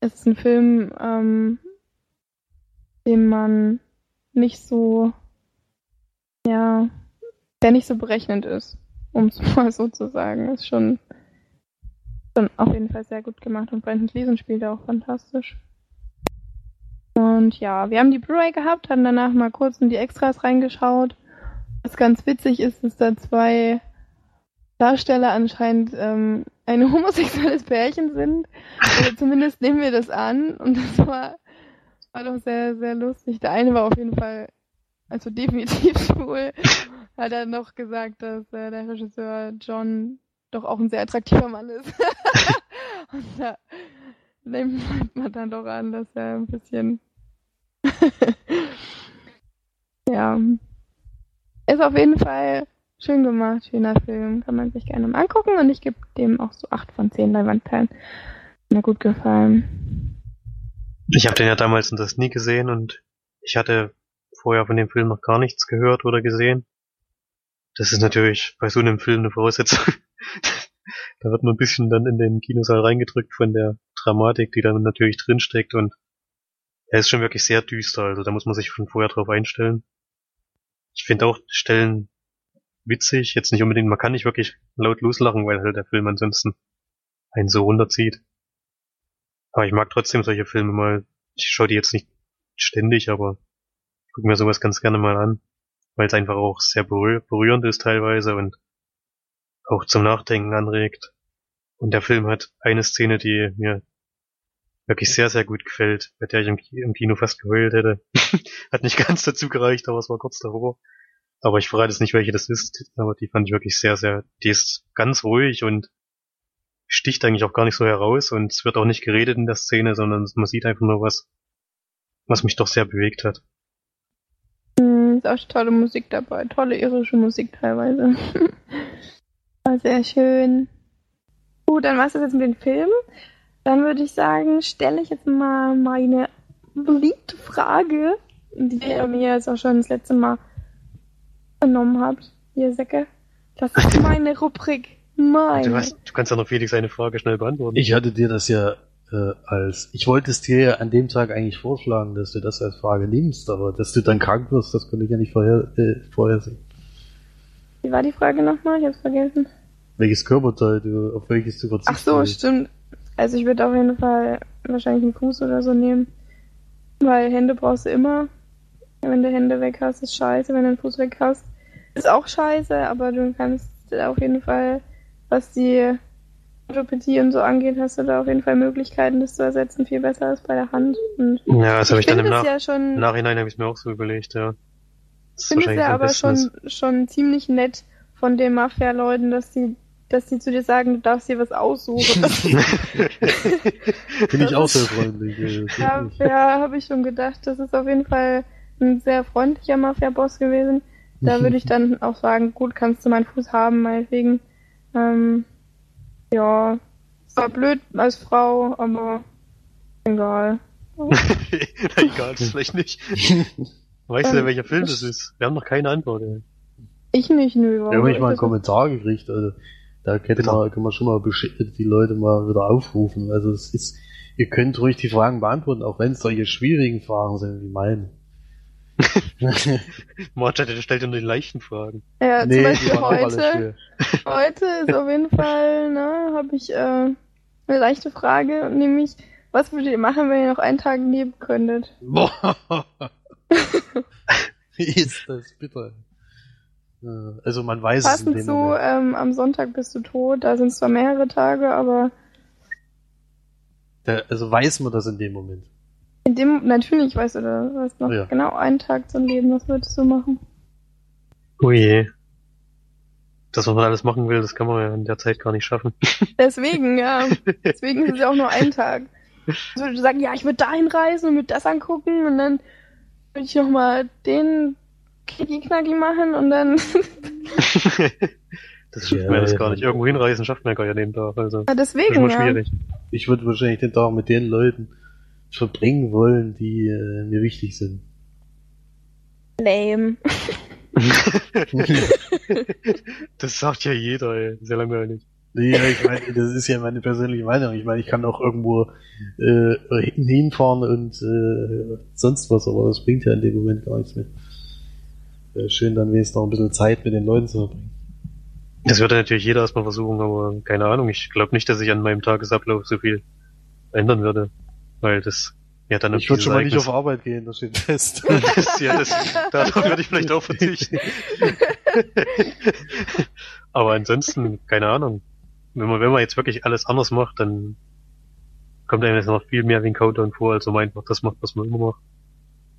Speaker 2: ist es ein Film, ähm, den man nicht so, ja, der nicht so berechnend ist, um es mal so zu sagen. Ist schon, schon auf jeden Fall sehr gut gemacht und Brandon Gleason spielt auch fantastisch. Und ja, wir haben die Blu-ray gehabt, haben danach mal kurz in die Extras reingeschaut. Was ganz witzig ist, dass da zwei Darsteller anscheinend ähm, ein homosexuelles Pärchen sind. Oder zumindest nehmen wir das an. Und das war, war doch sehr, sehr lustig. Der eine war auf jeden Fall, also definitiv schwul. Hat er noch gesagt, dass äh, der Regisseur John doch auch ein sehr attraktiver Mann ist. Und da nimmt man dann doch an, dass er ein bisschen ja. Ist auf jeden Fall schön gemacht, schöner Film. Kann man sich gerne mal angucken und ich gebe dem auch so 8 von 10 Leinwandperlen. Mir gut gefallen.
Speaker 4: Ich habe den ja damals in das nie gesehen und ich hatte vorher von dem Film noch gar nichts gehört oder gesehen. Das ist natürlich bei so einem Film eine Voraussetzung. da wird man ein bisschen dann in den Kinosaal reingedrückt von der Dramatik, die dann natürlich drinsteckt und er ist schon wirklich sehr düster, also da muss man sich von vorher drauf einstellen. Ich finde auch Stellen witzig, jetzt nicht unbedingt, man kann nicht wirklich laut loslachen, weil halt der Film ansonsten einen so runterzieht. Aber ich mag trotzdem solche Filme mal. Ich schaue die jetzt nicht ständig, aber ich gucke mir sowas ganz gerne mal an, weil es einfach auch sehr berührend ist teilweise und auch zum Nachdenken anregt. Und der Film hat eine Szene, die mir wirklich sehr, sehr gut gefällt, bei der ich im, im Kino fast geheult hätte. hat nicht ganz dazu gereicht, aber es war kurz davor. Aber ich verrate es nicht, welche das ist, aber die fand ich wirklich sehr, sehr, die ist ganz ruhig und sticht eigentlich auch gar nicht so heraus und es wird auch nicht geredet in der Szene, sondern man sieht einfach nur was, was mich doch sehr bewegt hat.
Speaker 2: Hm, ist auch tolle Musik dabei, tolle irische Musik teilweise. War sehr schön. Gut, dann war's das jetzt mit den Filmen. Dann würde ich sagen, stelle ich jetzt mal meine beliebte Frage, die ihr mir jetzt auch schon das letzte Mal genommen habt, ihr Säcke. Das ist meine Rubrik. Meine.
Speaker 4: Du, hast, du kannst ja noch Felix eine Frage schnell beantworten.
Speaker 3: Ich hatte dir das ja äh, als, ich wollte es dir ja an dem Tag eigentlich vorschlagen, dass du das als Frage nimmst, aber dass du dann krank wirst, das konnte ich ja nicht vorher, äh, vorhersehen.
Speaker 2: Wie war die Frage nochmal? Ich hab's vergessen.
Speaker 3: Welches Körperteil du, auf welches du verzichten
Speaker 2: Ach so,
Speaker 3: willst.
Speaker 2: stimmt. Also ich würde auf jeden Fall wahrscheinlich einen Fuß oder so nehmen. Weil Hände brauchst du immer. Wenn du Hände weg hast, ist scheiße. Wenn du einen Fuß weg hast, ist auch scheiße, aber du kannst auf jeden Fall, was die Orthopädie und so angeht, hast du da auf jeden Fall Möglichkeiten, das zu ersetzen, viel besser als bei der Hand. Und
Speaker 4: ja, das habe ich dann im Nach
Speaker 2: ja schon,
Speaker 4: im Nachhinein habe ich mir auch so überlegt, ja. Das ist
Speaker 2: finde es ja aber schon, schon ziemlich nett von den Mafia-Leuten, dass die, dass die zu dir sagen, du darfst dir was aussuchen.
Speaker 3: Finde ich auch sehr freundlich.
Speaker 2: Ja, ja habe ich schon gedacht. Das ist auf jeden Fall ein sehr freundlicher Mafia-Boss gewesen. Da würde ich dann auch sagen, gut, kannst du meinen Fuß haben, meinetwegen. Ähm, ja, es war blöd als Frau, aber egal.
Speaker 4: Na egal, das ist vielleicht nicht. Weißt du denn, welcher Film das ist? Wir haben noch keine Antwort. Ey.
Speaker 2: Ich nicht, nö.
Speaker 3: Wir haben nicht mal einen Kommentar gekriegt, also da könnte
Speaker 4: Bitte.
Speaker 3: man, können wir schon mal die Leute mal wieder aufrufen. Also es ist, ihr könnt ruhig die Fragen beantworten, auch wenn es solche schwierigen Fragen sind wie meine.
Speaker 4: Marge der stellt dir nur die leichten Fragen.
Speaker 2: Ja, zum
Speaker 3: die
Speaker 2: Beispiel heute. Heute ist auf jeden Fall, ne, habe ich äh, eine leichte Frage, nämlich, was würdet ihr machen, wenn ihr noch einen Tag leben könntet?
Speaker 3: Boah. Wie ist das bitter? Äh, Also man weiß es in
Speaker 2: Passend
Speaker 3: dem
Speaker 2: zu, ähm, am Sonntag bist du tot, da sind zwar mehrere Tage, aber
Speaker 3: Da, also weiß man das in dem Moment.
Speaker 2: In dem, natürlich weißt du, du hast noch
Speaker 3: Ja.
Speaker 2: genau einen Tag zum Leben, was würdest du machen?
Speaker 4: Oh je. Das, was man alles machen will, das kann man ja in der Zeit gar nicht schaffen.
Speaker 2: Deswegen, ja, deswegen ist es ja auch nur ein Tag. Ich würde sagen, ja, ich würde dahin reisen und mir das angucken und dann würde ich nochmal den Knicki-Knacki machen und dann,
Speaker 4: das schafft
Speaker 3: Ja,
Speaker 4: man ja das
Speaker 3: ja.
Speaker 4: gar nicht. Irgendwo hinreisen schafft man ja gar nicht an dem Tag. Also,
Speaker 2: ja,
Speaker 4: das ist
Speaker 2: deswegen,
Speaker 4: schon
Speaker 2: ja.
Speaker 4: schwierig.
Speaker 3: Ich würde wahrscheinlich den Tag mit den Leuten verbringen wollen, die äh, mir wichtig sind.
Speaker 2: Lame.
Speaker 4: das sagt ja jeder, ey. Sehr langweilig.
Speaker 3: Nee, ja, ich meine, das ist ja meine persönliche Meinung. Ich meine, ich kann auch irgendwo äh, hin- hinfahren und äh, sonst was, aber das bringt ja in dem Moment gar nichts mehr. Wäre schön, dann wenigstens noch ein bisschen Zeit mit den Leuten zu verbringen.
Speaker 4: Das würde natürlich jeder erstmal versuchen, aber keine Ahnung. Ich glaube nicht, dass ich an meinem Tagesablauf so viel ändern würde. Weil das ja dann
Speaker 3: Ich würde schon mal nicht auf Arbeit gehen, das steht fest.
Speaker 4: das, ja, das, darauf würde ich vielleicht auch verzichten. Aber ansonsten, keine Ahnung. Wenn man, wenn man jetzt wirklich alles anders macht, dann kommt einem jetzt noch viel mehr wie ein Countdown vor, als wenn man einfach das macht, was man immer macht.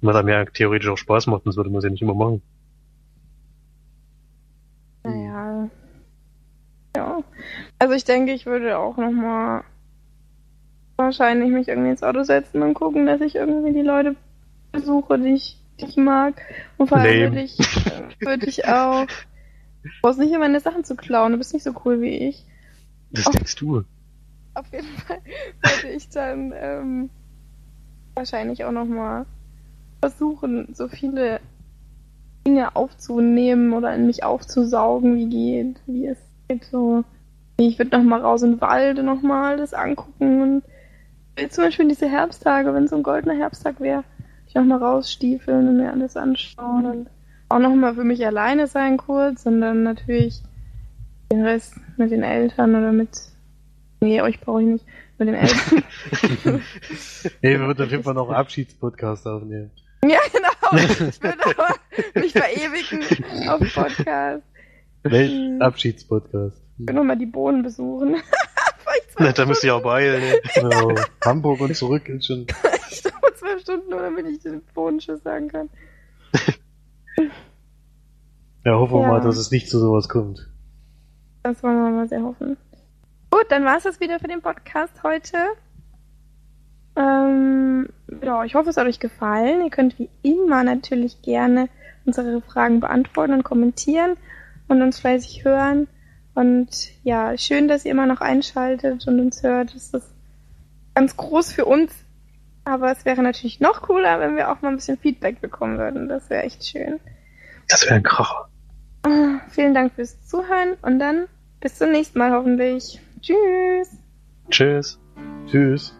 Speaker 4: Und was einem ja theoretisch auch Spaß macht, sonst würde man es ja nicht immer machen.
Speaker 2: Naja. Ja. Also ich denke, ich würde auch nochmal wahrscheinlich mich irgendwie ins Auto setzen und gucken, dass ich irgendwie die Leute besuche, die ich, die ich mag. Und vor allem würde ich, äh, würde ich auch. Du brauchst nicht immer meine Sachen zu klauen, du bist nicht so cool wie ich.
Speaker 4: Das
Speaker 2: Oh.
Speaker 4: denkst du.
Speaker 2: Auf jeden Fall würde ich dann ähm, wahrscheinlich auch nochmal versuchen, so viele Dinge aufzunehmen oder in mich aufzusaugen, wie geht, wie es geht. So. Ich würde nochmal raus in den Wald und nochmal das angucken und will zum Beispiel diese Herbsttage, wenn so ein goldener Herbsttag wäre, ich nochmal rausstiefeln und mir alles anschauen und auch nochmal für mich alleine sein kurz und dann natürlich den Rest mit den Eltern oder mit Nee, euch brauche ich nicht. Mit den Eltern.
Speaker 3: Nee, wir würden auf jeden Fall noch einen Abschiedspodcast aufnehmen.
Speaker 2: ja, genau. Ich will aber mich verewigen auf Podcast.
Speaker 3: Welch Abschiedspodcast.
Speaker 2: Ich will nochmal die Bohnen besuchen.
Speaker 4: Na, da müsst ihr auch beeilen. Ne?
Speaker 3: Genau. Hamburg und zurück ist schon.
Speaker 2: Ich dauere zwölf Stunden, nur damit ich den Bodenschuss sagen kann.
Speaker 3: Ja, hoffen wir
Speaker 2: Ja.
Speaker 3: mal, dass es nicht zu sowas kommt.
Speaker 2: Das wollen wir mal sehr hoffen. Gut, dann war es das wieder für den Podcast heute. Ähm, ja, ich hoffe, es hat euch gefallen. Ihr könnt wie immer natürlich gerne unsere Fragen beantworten und kommentieren und uns fleißig hören. Und ja, schön, dass ihr immer noch einschaltet und uns hört. Das ist ganz groß für uns. Aber es wäre natürlich noch cooler, wenn wir auch mal ein bisschen Feedback bekommen würden. Das wäre echt schön.
Speaker 4: Das wäre ein Kracher.
Speaker 2: Ah, Vielen Dank fürs Zuhören und dann bis zum nächsten Mal hoffentlich. Tschüss.
Speaker 4: Tschüss.
Speaker 3: Tschüss.